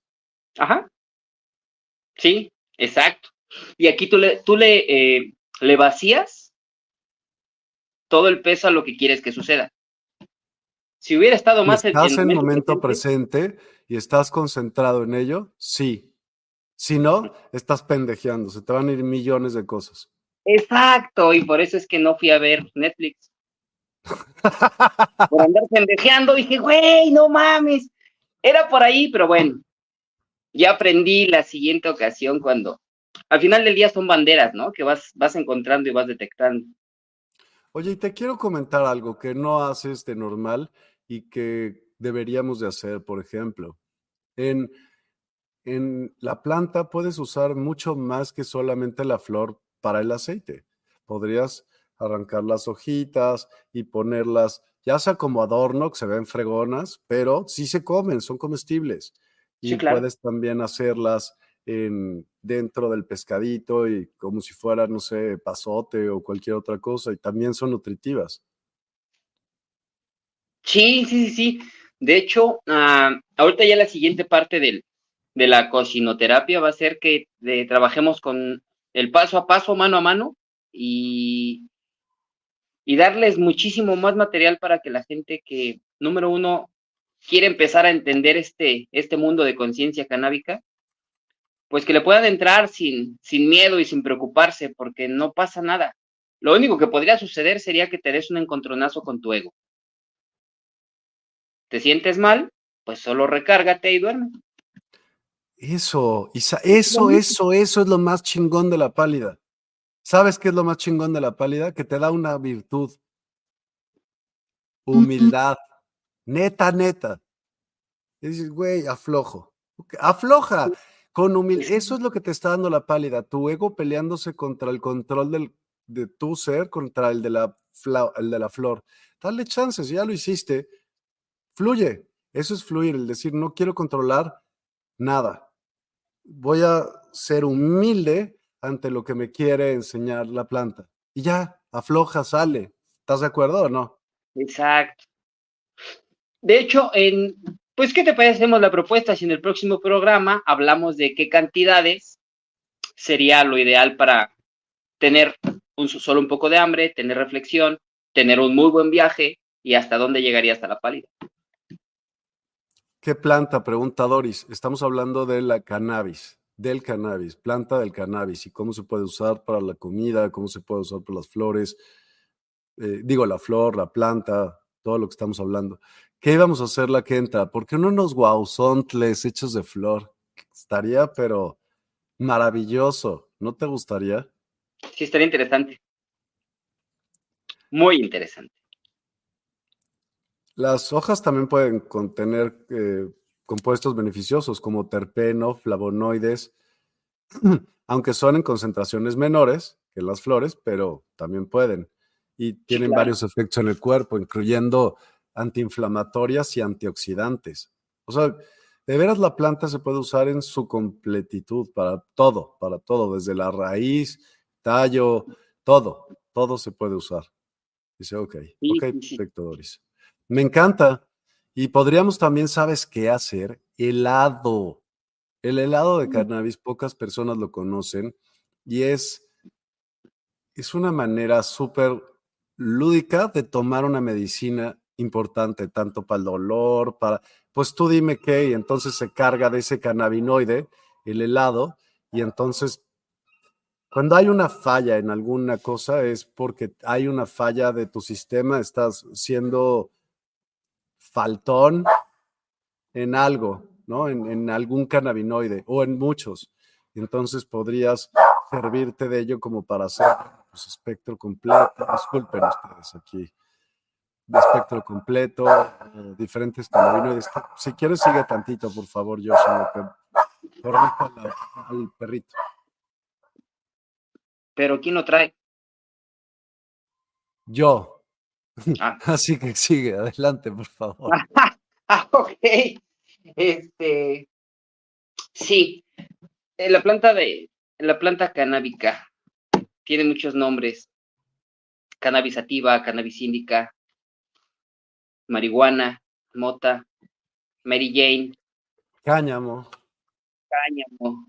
Speaker 2: Ajá. Sí, exacto. Y aquí tú le, tú le, eh, le vacías todo el peso a lo que quieres que suceda. Si hubiera estado más
Speaker 1: ¿Estás en el momento presente, y estás concentrado en ello, sí. Si no, estás pendejeando, se te van a ir millones de cosas.
Speaker 2: Exacto, y por eso es que no fui a ver Netflix. Por andar pendejeando, dije, güey, no mames. Era por ahí, pero bueno, ya aprendí la siguiente ocasión cuando, al final del día son banderas, ¿no? Que vas, vas encontrando y vas detectando.
Speaker 1: Oye, y te quiero comentar algo que no haces de normal y que deberíamos de hacer, por ejemplo. En, en la planta puedes usar mucho más que solamente la flor para el aceite. Podrías arrancar las hojitas y ponerlas, ya sea como adorno, que se ven fregonas, pero sí se comen, son comestibles. Y puedes también hacerlas en, dentro del pescadito y como si fuera, no sé, pasote o cualquier otra cosa, y también son nutritivas.
Speaker 2: Sí, sí, sí, sí. De hecho, ah, ahorita ya la siguiente parte del, de la cocinoterapia va a ser que eh, trabajemos con el paso a paso, mano a mano, y, y darles muchísimo más material para que la gente que, número uno, quiere empezar a entender este, este mundo de conciencia canábica, pues que le puedan entrar sin, sin miedo y sin preocuparse, porque no pasa nada. Lo único que podría suceder sería que te des un encontronazo con tu ego. ¿Te sientes mal? Pues solo recárgate y duerme.
Speaker 1: Eso, eso, eso, eso es lo más chingón de la pálida. ¿Sabes qué es lo más chingón de la pálida? Que te da una virtud. Humildad. Neta, neta. Y dices, güey, aflojo. Afloja. Con humildad. Eso es lo que te está dando la pálida. Tu ego peleándose contra el control del, de tu ser, contra el de, la el de la flor. Dale chances, ya lo hiciste. Fluye. Eso es fluir, el decir, no quiero controlar nada. Voy a ser humilde ante lo que me quiere enseñar la planta. Y ya, afloja, sale. ¿Estás de acuerdo o no?
Speaker 2: Exacto. De hecho, en, pues, ¿qué te parece? Hacemos la propuesta si en el próximo programa hablamos de qué cantidades sería lo ideal para tener un, solo un poco de hambre, tener reflexión, tener un muy buen viaje y hasta dónde llegaría hasta la pálida.
Speaker 1: ¿Qué planta? Pregunta Doris. Estamos hablando de la cannabis, del cannabis, planta del cannabis y cómo se puede usar para la comida, cómo se puede usar para las flores. Eh, digo, la flor, la planta, todo lo que estamos hablando. ¿Qué íbamos a hacer la que entra? ¿Por qué no unos guauzontles hechos de flor? Estaría, pero maravilloso. ¿No te gustaría?
Speaker 2: Sí, estaría interesante. Muy interesante.
Speaker 1: Las hojas también pueden contener eh, compuestos beneficiosos como terpeno, flavonoides, aunque son en concentraciones menores que las flores, pero también pueden. Y tienen varios efectos en el cuerpo, incluyendo antiinflamatorias y antioxidantes. O sea, de veras la planta se puede usar en su completitud para todo, para todo, desde la raíz, tallo, todo, todo se puede usar. Dice, ok, ok, perfecto, Doris. Me encanta. Y podríamos también, ¿sabes qué hacer? Helado. El helado de cannabis, pocas personas lo conocen y es, es una manera súper lúdica de tomar una medicina importante, tanto para el dolor, para, pues tú dime qué, y entonces se carga de ese cannabinoide, el helado, y entonces cuando hay una falla en alguna cosa es porque hay una falla de tu sistema, estás siendo faltón en algo, ¿no? En, algún cannabinoide o en muchos. Entonces podrías servirte de ello como para hacer pues, espectro completo. Disculpen ustedes aquí. espectro completo, eh, diferentes cannabinoides. Si quieres, sigue tantito, por favor, yo que corrijo al perrito.
Speaker 2: Pero ¿quién lo trae?
Speaker 1: Yo. Ah. Así que sigue, adelante, por favor.
Speaker 2: ah, ok. Este, sí, la planta de, la planta canábica tiene muchos nombres. Cannabis sativa, cannabis índica, marihuana, mota, Mary Jane.
Speaker 1: Cáñamo.
Speaker 2: Cáñamo.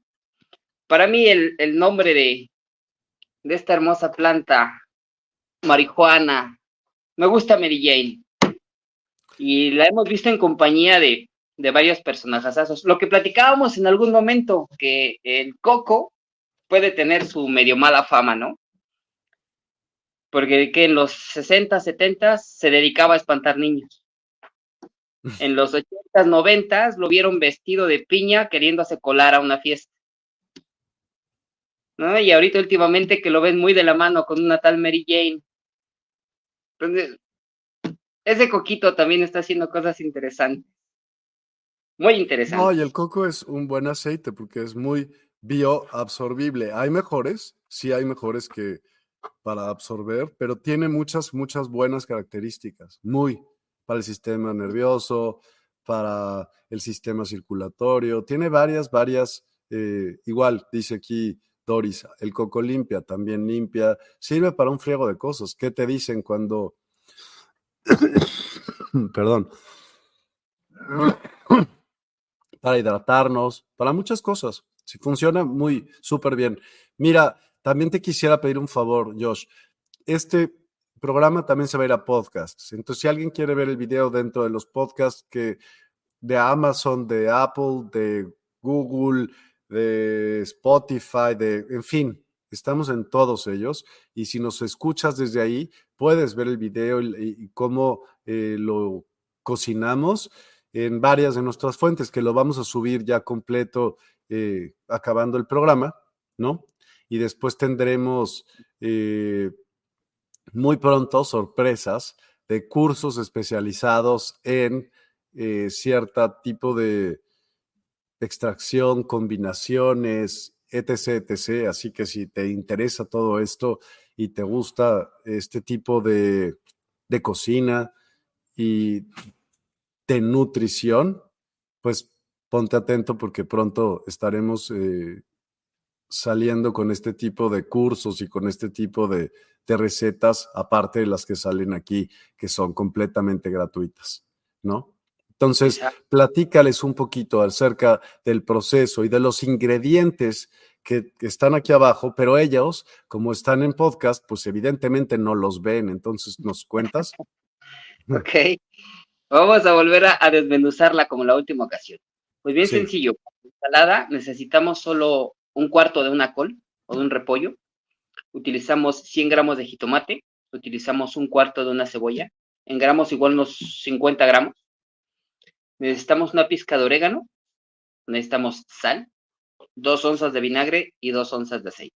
Speaker 2: para mí el, nombre de, de esta hermosa planta, marihuana, me gusta Mary Jane. Y la hemos visto en compañía de, de varios personajes. Lo que platicábamos en algún momento, que el coco puede tener su medio mala fama, ¿no? Porque que en los 60, 70 se dedicaba a espantar niños. En los 80, 90 lo vieron vestido de piña queriéndose colar a una fiesta. ¿No? Y ahorita últimamente que lo ven muy de la mano con una tal Mary Jane. Entonces, ese coquito también está haciendo cosas interesantes. Muy interesante.
Speaker 1: No, y el coco es un buen aceite porque es muy bioabsorbible. Hay mejores, sí hay mejores que para absorber, pero tiene muchas, muchas buenas características. Muy para el sistema nervioso, para el sistema circulatorio. Tiene varias, varias, eh, igual, dice aquí El coco limpia, también limpia. Sirve para un friego de cosas. ¿Qué te dicen cuando... Perdón para hidratarnos, para muchas cosas. Si funciona muy súper bien. Mira, también te quisiera pedir un favor, Josh. Este programa también se va a ir a podcasts. Entonces, si alguien quiere ver el video dentro de los podcasts que de Amazon, de Apple, de Google, de Spotify, de, en fin, estamos en todos ellos. Y si nos escuchas desde ahí, puedes ver el video y, cómo eh, lo cocinamos en varias de nuestras fuentes, que lo vamos a subir ya completo eh, acabando el programa, ¿no? Y después tendremos eh, muy pronto sorpresas de cursos especializados en cierto tipo de extracción, combinaciones, etc., etc. Así que si te interesa todo esto y te gusta este tipo de, de cocina y de nutrición, pues ponte atento porque pronto estaremos eh, saliendo con este tipo de cursos y con este tipo de, recetas, aparte de las que salen aquí, que son completamente gratuitas, ¿no? Entonces, platícales un poquito acerca del proceso y de los ingredientes que, que, están aquí abajo, pero ellos, como están en podcast, pues evidentemente no los ven. Entonces, ¿nos cuentas?
Speaker 2: Ok. Vamos a volver a, desmenuzarla como la última ocasión. Pues bien sencillo. Para ensalada necesitamos solo un cuarto de una col o de un repollo. Utilizamos 100 gramos de jitomate. Utilizamos un cuarto de una cebolla. En gramos igual unos 50 gramos. Necesitamos una pizca de orégano. Necesitamos sal. Dos onzas de vinagre y dos onzas de aceite.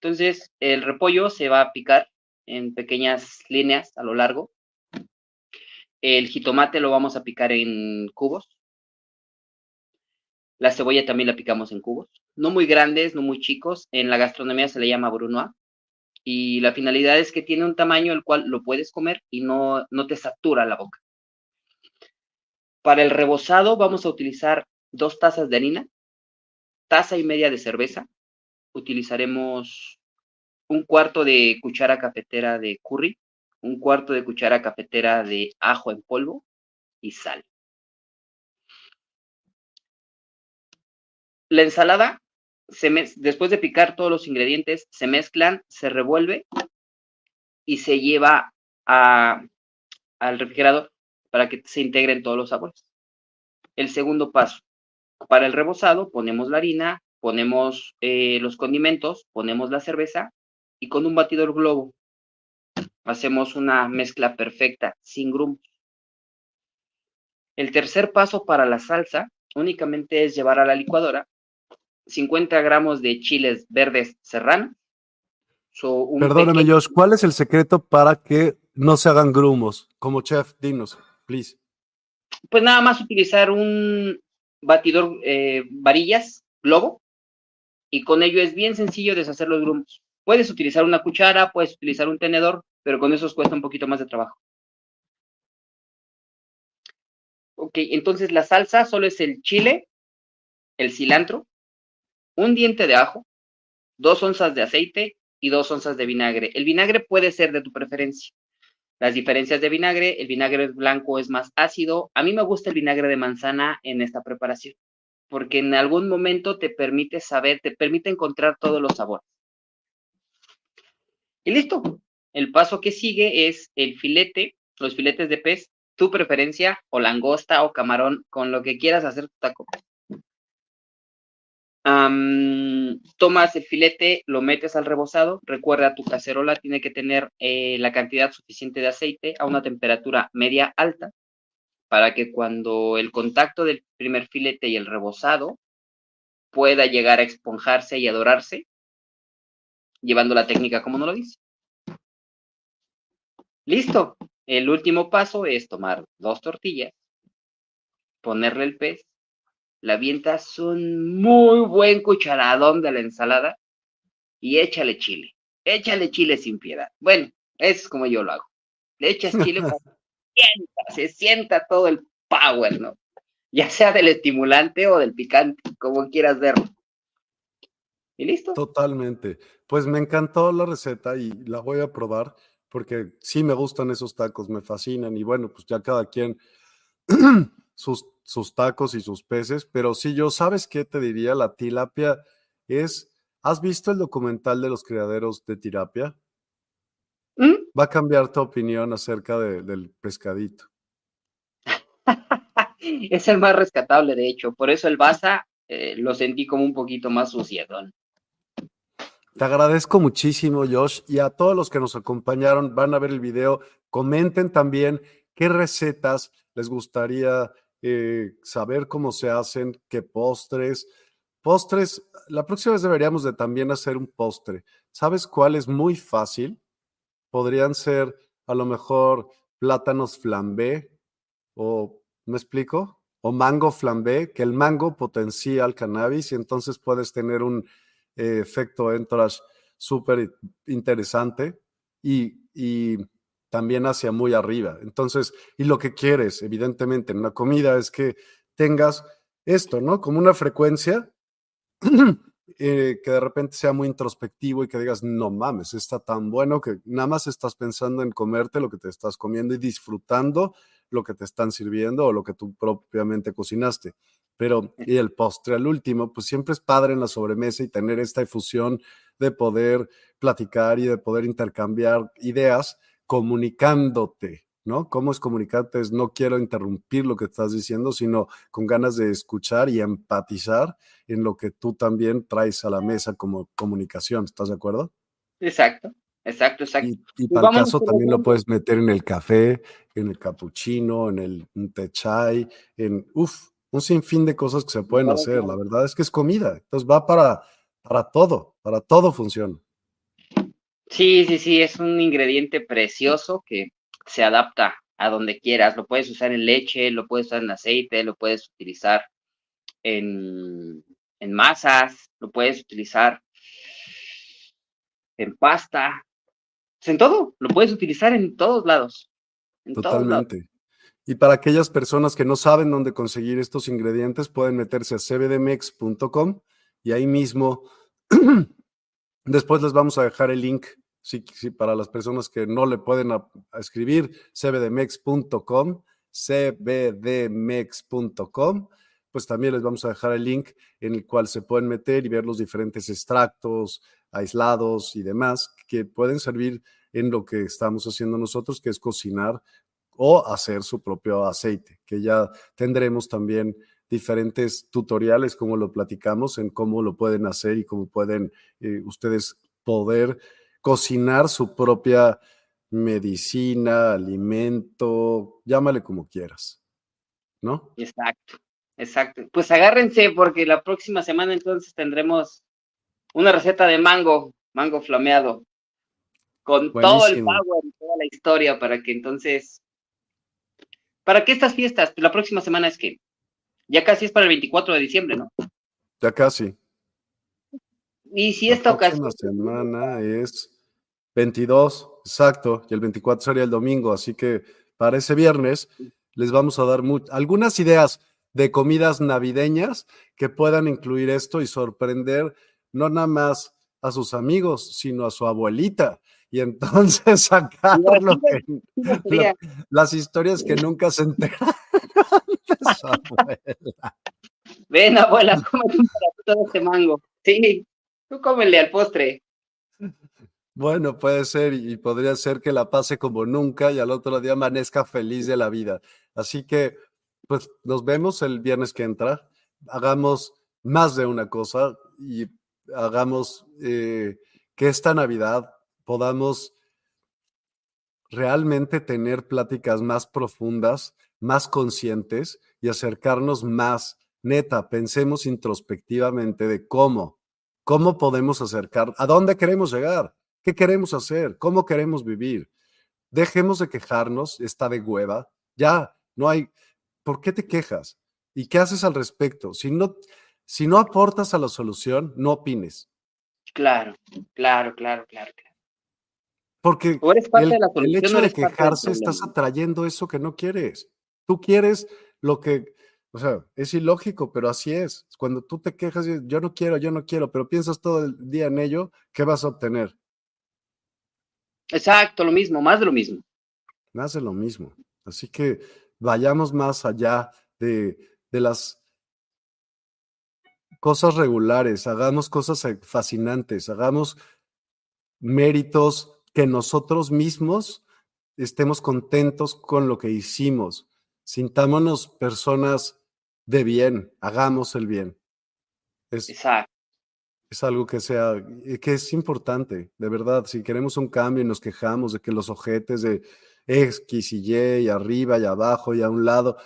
Speaker 2: Entonces, el repollo se va a picar en pequeñas líneas a lo largo el jitomate lo vamos a picar en cubos. La cebolla también la picamos en cubos. No muy grandes, no muy chicos. En la gastronomía se le llama brunoise. Y la finalidad es que tiene un tamaño el cual lo puedes comer y no, no te satura la boca. Para el rebozado vamos a utilizar dos tazas de harina, taza y media de cerveza. Utilizaremos un cuarto de cuchara cafetera de curry, un cuarto de cuchara cafetera de ajo en polvo y sal. La ensalada, después de picar todos los ingredientes, se mezclan, se revuelve y se lleva al refrigerador para que se integren todos los sabores. El segundo paso, para el rebozado ponemos la harina, ponemos eh, los condimentos, ponemos la cerveza y con un batidor globo hacemos una mezcla perfecta, sin grumos. El tercer paso para la salsa únicamente es llevar a la licuadora 50 gramos de chiles verdes serranos.
Speaker 1: Perdóname, Josh, ¿cuál es el secreto para que no se hagan grumos? Como chef, dinos,
Speaker 2: Pues nada más utilizar un batidor eh, varillas, globo, y con ello es bien sencillo deshacer los grumos. Puedes utilizar una cuchara, puedes utilizar un tenedor, pero con eso cuesta un poquito más de trabajo. Ok, entonces la salsa solo es el chile, el cilantro, un diente de ajo, dos onzas de aceite y dos onzas de vinagre. El vinagre puede ser de tu preferencia. Las diferencias de vinagre, el vinagre blanco es más ácido. A mí me gusta el vinagre de manzana en esta preparación, porque en algún momento te permite saber, te permite encontrar todos los sabores. Y listo. El paso que sigue es el filete, los filetes de pez, tu preferencia, o langosta o camarón, con lo que quieras hacer tu taco. Tomas el filete, lo metes al rebozado. Recuerda, tu cacerola tiene que tener eh, la cantidad suficiente de aceite a una temperatura media alta para que cuando el contacto del primer filete y el rebozado pueda llegar a esponjarse y adorarse, llevando la técnica como no lo dice. Listo. El último paso es tomar dos tortillas, ponerle el pez, la avientas un muy buen cucharadón de la ensalada y échale chile. Échale chile sin piedad. Bueno, es como yo lo hago. Le echas chile se sienta todo el power, ¿no? Ya sea del estimulante o del picante, como quieras verlo. Y listo.
Speaker 1: Totalmente. Pues me encantó la receta y la voy a probar porque sí me gustan esos tacos, me fascinan y bueno, pues ya cada quien sus, sus tacos y sus peces, pero sí yo, ¿sabes qué te diría? La tilapia es, ¿has visto el documental de los criaderos de tilapia? ¿Mm? Va a cambiar tu opinión acerca del pescadito.
Speaker 2: es el más rescatable, de hecho. Por eso el Baza eh, lo sentí como un poquito más suciedón.
Speaker 1: Te agradezco muchísimo, Josh, y a todos los que nos acompañaron, van a ver el video. Comenten también qué recetas les gustaría eh, saber cómo se hacen, qué postres. Postres, la próxima vez deberíamos de también hacer un postre. ¿Sabes cuál es muy fácil? podrían ser a lo mejor plátanos flambé o, ¿me explico? O mango flambé, que el mango potencia el cannabis y entonces puedes tener un eh, efecto entourage súper interesante y, y también hacia muy arriba. Entonces, y lo que quieres, evidentemente, en una comida es que tengas esto, ¿no? Como una frecuencia Eh, que de repente sea muy introspectivo y que digas, no mames, está tan bueno que nada más estás pensando en comerte lo que te estás comiendo y disfrutando lo que te están sirviendo o lo que tú propiamente cocinaste. Pero, y el postre al último, pues siempre es padre en la sobremesa y tener esta efusión de poder platicar y de poder intercambiar ideas comunicándote, ¿no? ¿Cómo es comunicarte? Es no quiero interrumpir lo que estás diciendo, sino con ganas de escuchar y empatizar en lo que tú también traes a la mesa como comunicación. ¿Estás de acuerdo?
Speaker 2: Exacto, exacto, exacto.
Speaker 1: Y, para el caso también lo puedes meter en el café, en el cappuccino, en el té chai, en, uff, un sinfín de cosas que se pueden hacer. La verdad es que es comida. Entonces va para, para todo, para todo funciona.
Speaker 2: Sí, sí, sí, es un ingrediente precioso que se adapta a donde quieras. Lo puedes usar en leche, lo puedes usar en aceite, lo puedes utilizar en, masas, lo puedes utilizar en pasta, en todo, lo puedes utilizar en todos lados.
Speaker 1: Totalmente. Y para aquellas personas que no saben dónde conseguir estos ingredientes, pueden meterse a cbdmex.com y ahí mismo, después les vamos a dejar el link sí, sí, para las personas que no le pueden escribir, cbdmex.com, cbdmex.com, pues también les vamos a dejar el link en el cual se pueden meter y ver los diferentes extractos aislados y demás que pueden servir en lo que estamos haciendo nosotros, que es cocinar o hacer su propio aceite, que ya tendremos también diferentes tutoriales, como lo platicamos, en cómo lo pueden hacer y cómo pueden eh, ustedes poder cocinar su propia medicina, alimento, llámale como quieras, ¿no?
Speaker 2: Exacto, exacto. Pues agárrense porque la próxima semana entonces tendremos una receta de mango, mango flameado, con todo el power y toda la historia para que entonces, para que estas fiestas, la próxima semana es que ya casi es para el 24 de diciembre, ¿no?
Speaker 1: Ya casi.
Speaker 2: Y si esta ocasión...
Speaker 1: La semana es 22, exacto, y el 24 sería el domingo, así que para ese viernes les vamos a dar algunas ideas de comidas navideñas que puedan incluir esto y sorprender no nada más a sus amigos, sino a su abuelita. Y entonces sacar las historias que nunca se enteran de su abuela.
Speaker 2: Ven, abuela, cómete un pedacito de este mango. Sí, tú cómele al postre.
Speaker 1: Bueno, puede ser y podría ser que la pase como nunca y al otro día amanezca feliz de la vida. Así que, pues nos vemos el viernes que entra. Hagamos más de una cosa y hagamos eh, que esta Navidad podamos realmente tener pláticas más profundas, más conscientes y acercarnos más. Neta, pensemos introspectivamente de cómo, cómo podemos acercar, a dónde queremos llegar, qué queremos hacer, cómo queremos vivir. Dejemos de quejarnos, está de hueva, ya, no hay, ¿por qué te quejas? ¿Y qué haces al respecto? Si no, si no aportas a la solución, no opines.
Speaker 2: Claro, claro, claro, claro.
Speaker 1: Porque el, hecho de quejarse estás atrayendo eso que no quieres. Tú quieres lo que, o sea, es ilógico, pero así es. Cuando tú te quejas, yo no quiero, yo no quiero, pero piensas todo el día en ello, ¿qué vas a obtener?
Speaker 2: Exacto, lo mismo, más de lo mismo.
Speaker 1: Más de lo mismo. Así que vayamos más allá de, de las cosas regulares, hagamos cosas fascinantes, hagamos méritos que nosotros mismos estemos contentos con lo que hicimos. Sintámonos personas de bien, hagamos el bien. Es, Exacto. Es algo que sea, eh, que es importante, de verdad. Si queremos un cambio y nos quejamos de que los ojetes de X y Y y arriba y abajo y a un lado,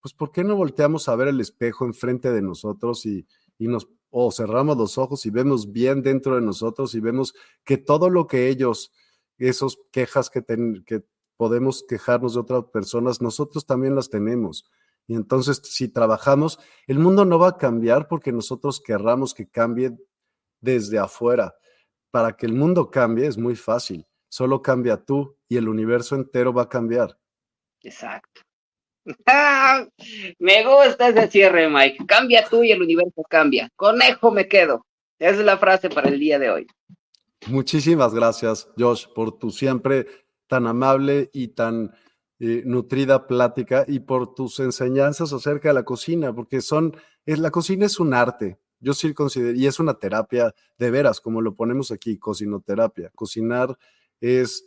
Speaker 1: pues ¿por qué no volteamos a ver el espejo enfrente de nosotros y, y nos o cerramos los ojos y vemos bien dentro de nosotros y vemos que todo lo que ellos esos quejas que, que podemos quejarnos de otras personas, nosotros también las tenemos. Y entonces, si trabajamos, el mundo no va a cambiar porque nosotros querramos que cambie desde afuera. Para que el mundo cambie es muy fácil. Solo cambia tú y el universo entero va a cambiar.
Speaker 2: Exacto. me gusta ese cierre, Mike. Cambia tú y el universo cambia. Conejo me quedo. Esa es la frase para el día de hoy.
Speaker 1: Muchísimas gracias, Josh, por tu siempre tan amable y tan eh, nutrida plática y por tus enseñanzas acerca de la cocina, porque son, es, la cocina es un arte. Yo sí considero, y es una terapia de veras, como lo ponemos aquí, cocinoterapia. Cocinar es,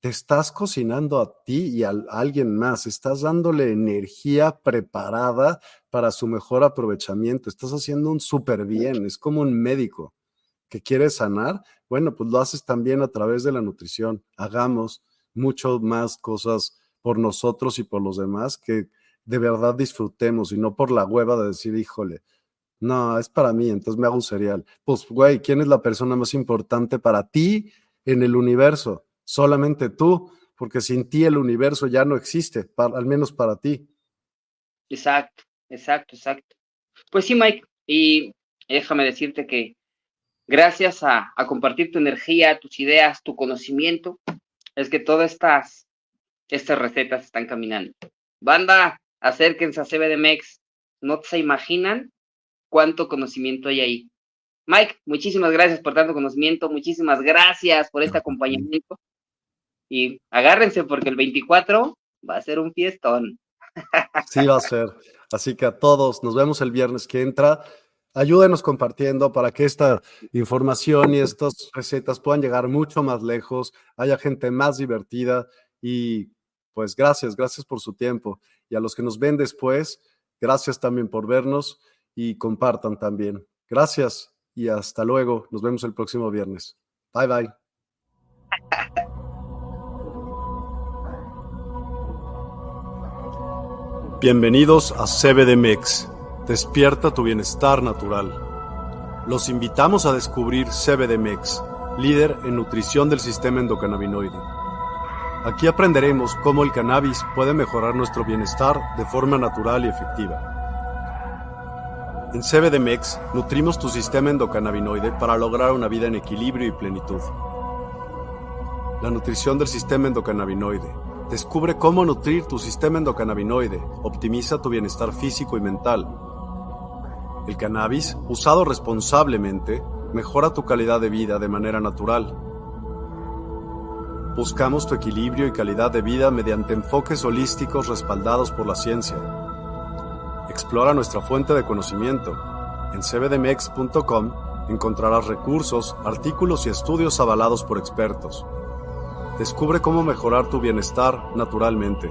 Speaker 1: te estás cocinando a ti y a alguien más, estás dándole energía preparada para su mejor aprovechamiento, estás haciendo un súper bien, es como un médico que quieres sanar, bueno, pues lo haces también a través de la nutrición. Hagamos mucho más cosas por nosotros y por los demás que de verdad disfrutemos y no por la hueva de decir, híjole, no, es para mí, entonces me hago un cereal. Pues, güey, ¿quién es la persona más importante para ti en el universo? Solamente tú, porque sin ti el universo ya no existe, al menos para ti.
Speaker 2: Exacto, exacto, exacto. Pues sí, Mike, y déjame decirte que gracias a, compartir tu energía, tus ideas, tu conocimiento, es que todas estas, estas recetas están caminando. Banda, acérquense a CBDMEX. No se imaginan cuánto conocimiento hay ahí. Mike, muchísimas gracias por tanto conocimiento, muchísimas gracias por este acompañamiento. Y agárrense porque el 24 va a ser un fiestón.
Speaker 1: Sí, va a ser. Así que a todos, nos vemos el viernes que entra ayúdenos compartiendo para que esta información y estas recetas puedan llegar mucho más lejos, haya gente más divertida y pues gracias, gracias por su tiempo. Y a los que nos ven después, gracias también por vernos y compartan también. Gracias y hasta luego. Nos vemos el próximo viernes. Bye bye. Bienvenidos a CBD Despierta tu bienestar natural. Los invitamos a descubrir CBDMEX, líder en nutrición del sistema endocannabinoide. Aquí aprenderemos cómo el cannabis puede mejorar nuestro bienestar de forma natural y efectiva. En CBDMEX nutrimos tu sistema endocannabinoide para lograr una vida en equilibrio y plenitud. La nutrición del sistema endocannabinoide. Descubre cómo nutrir tu sistema endocannabinoide, optimiza tu bienestar físico y mental el cannabis, usado responsablemente, mejora tu calidad de vida de manera natural. Buscamos tu equilibrio y calidad de vida mediante enfoques holísticos respaldados por la ciencia. Explora nuestra fuente de conocimiento. En cbdmex.com encontrarás recursos, artículos y estudios avalados por expertos. Descubre cómo mejorar tu bienestar naturalmente.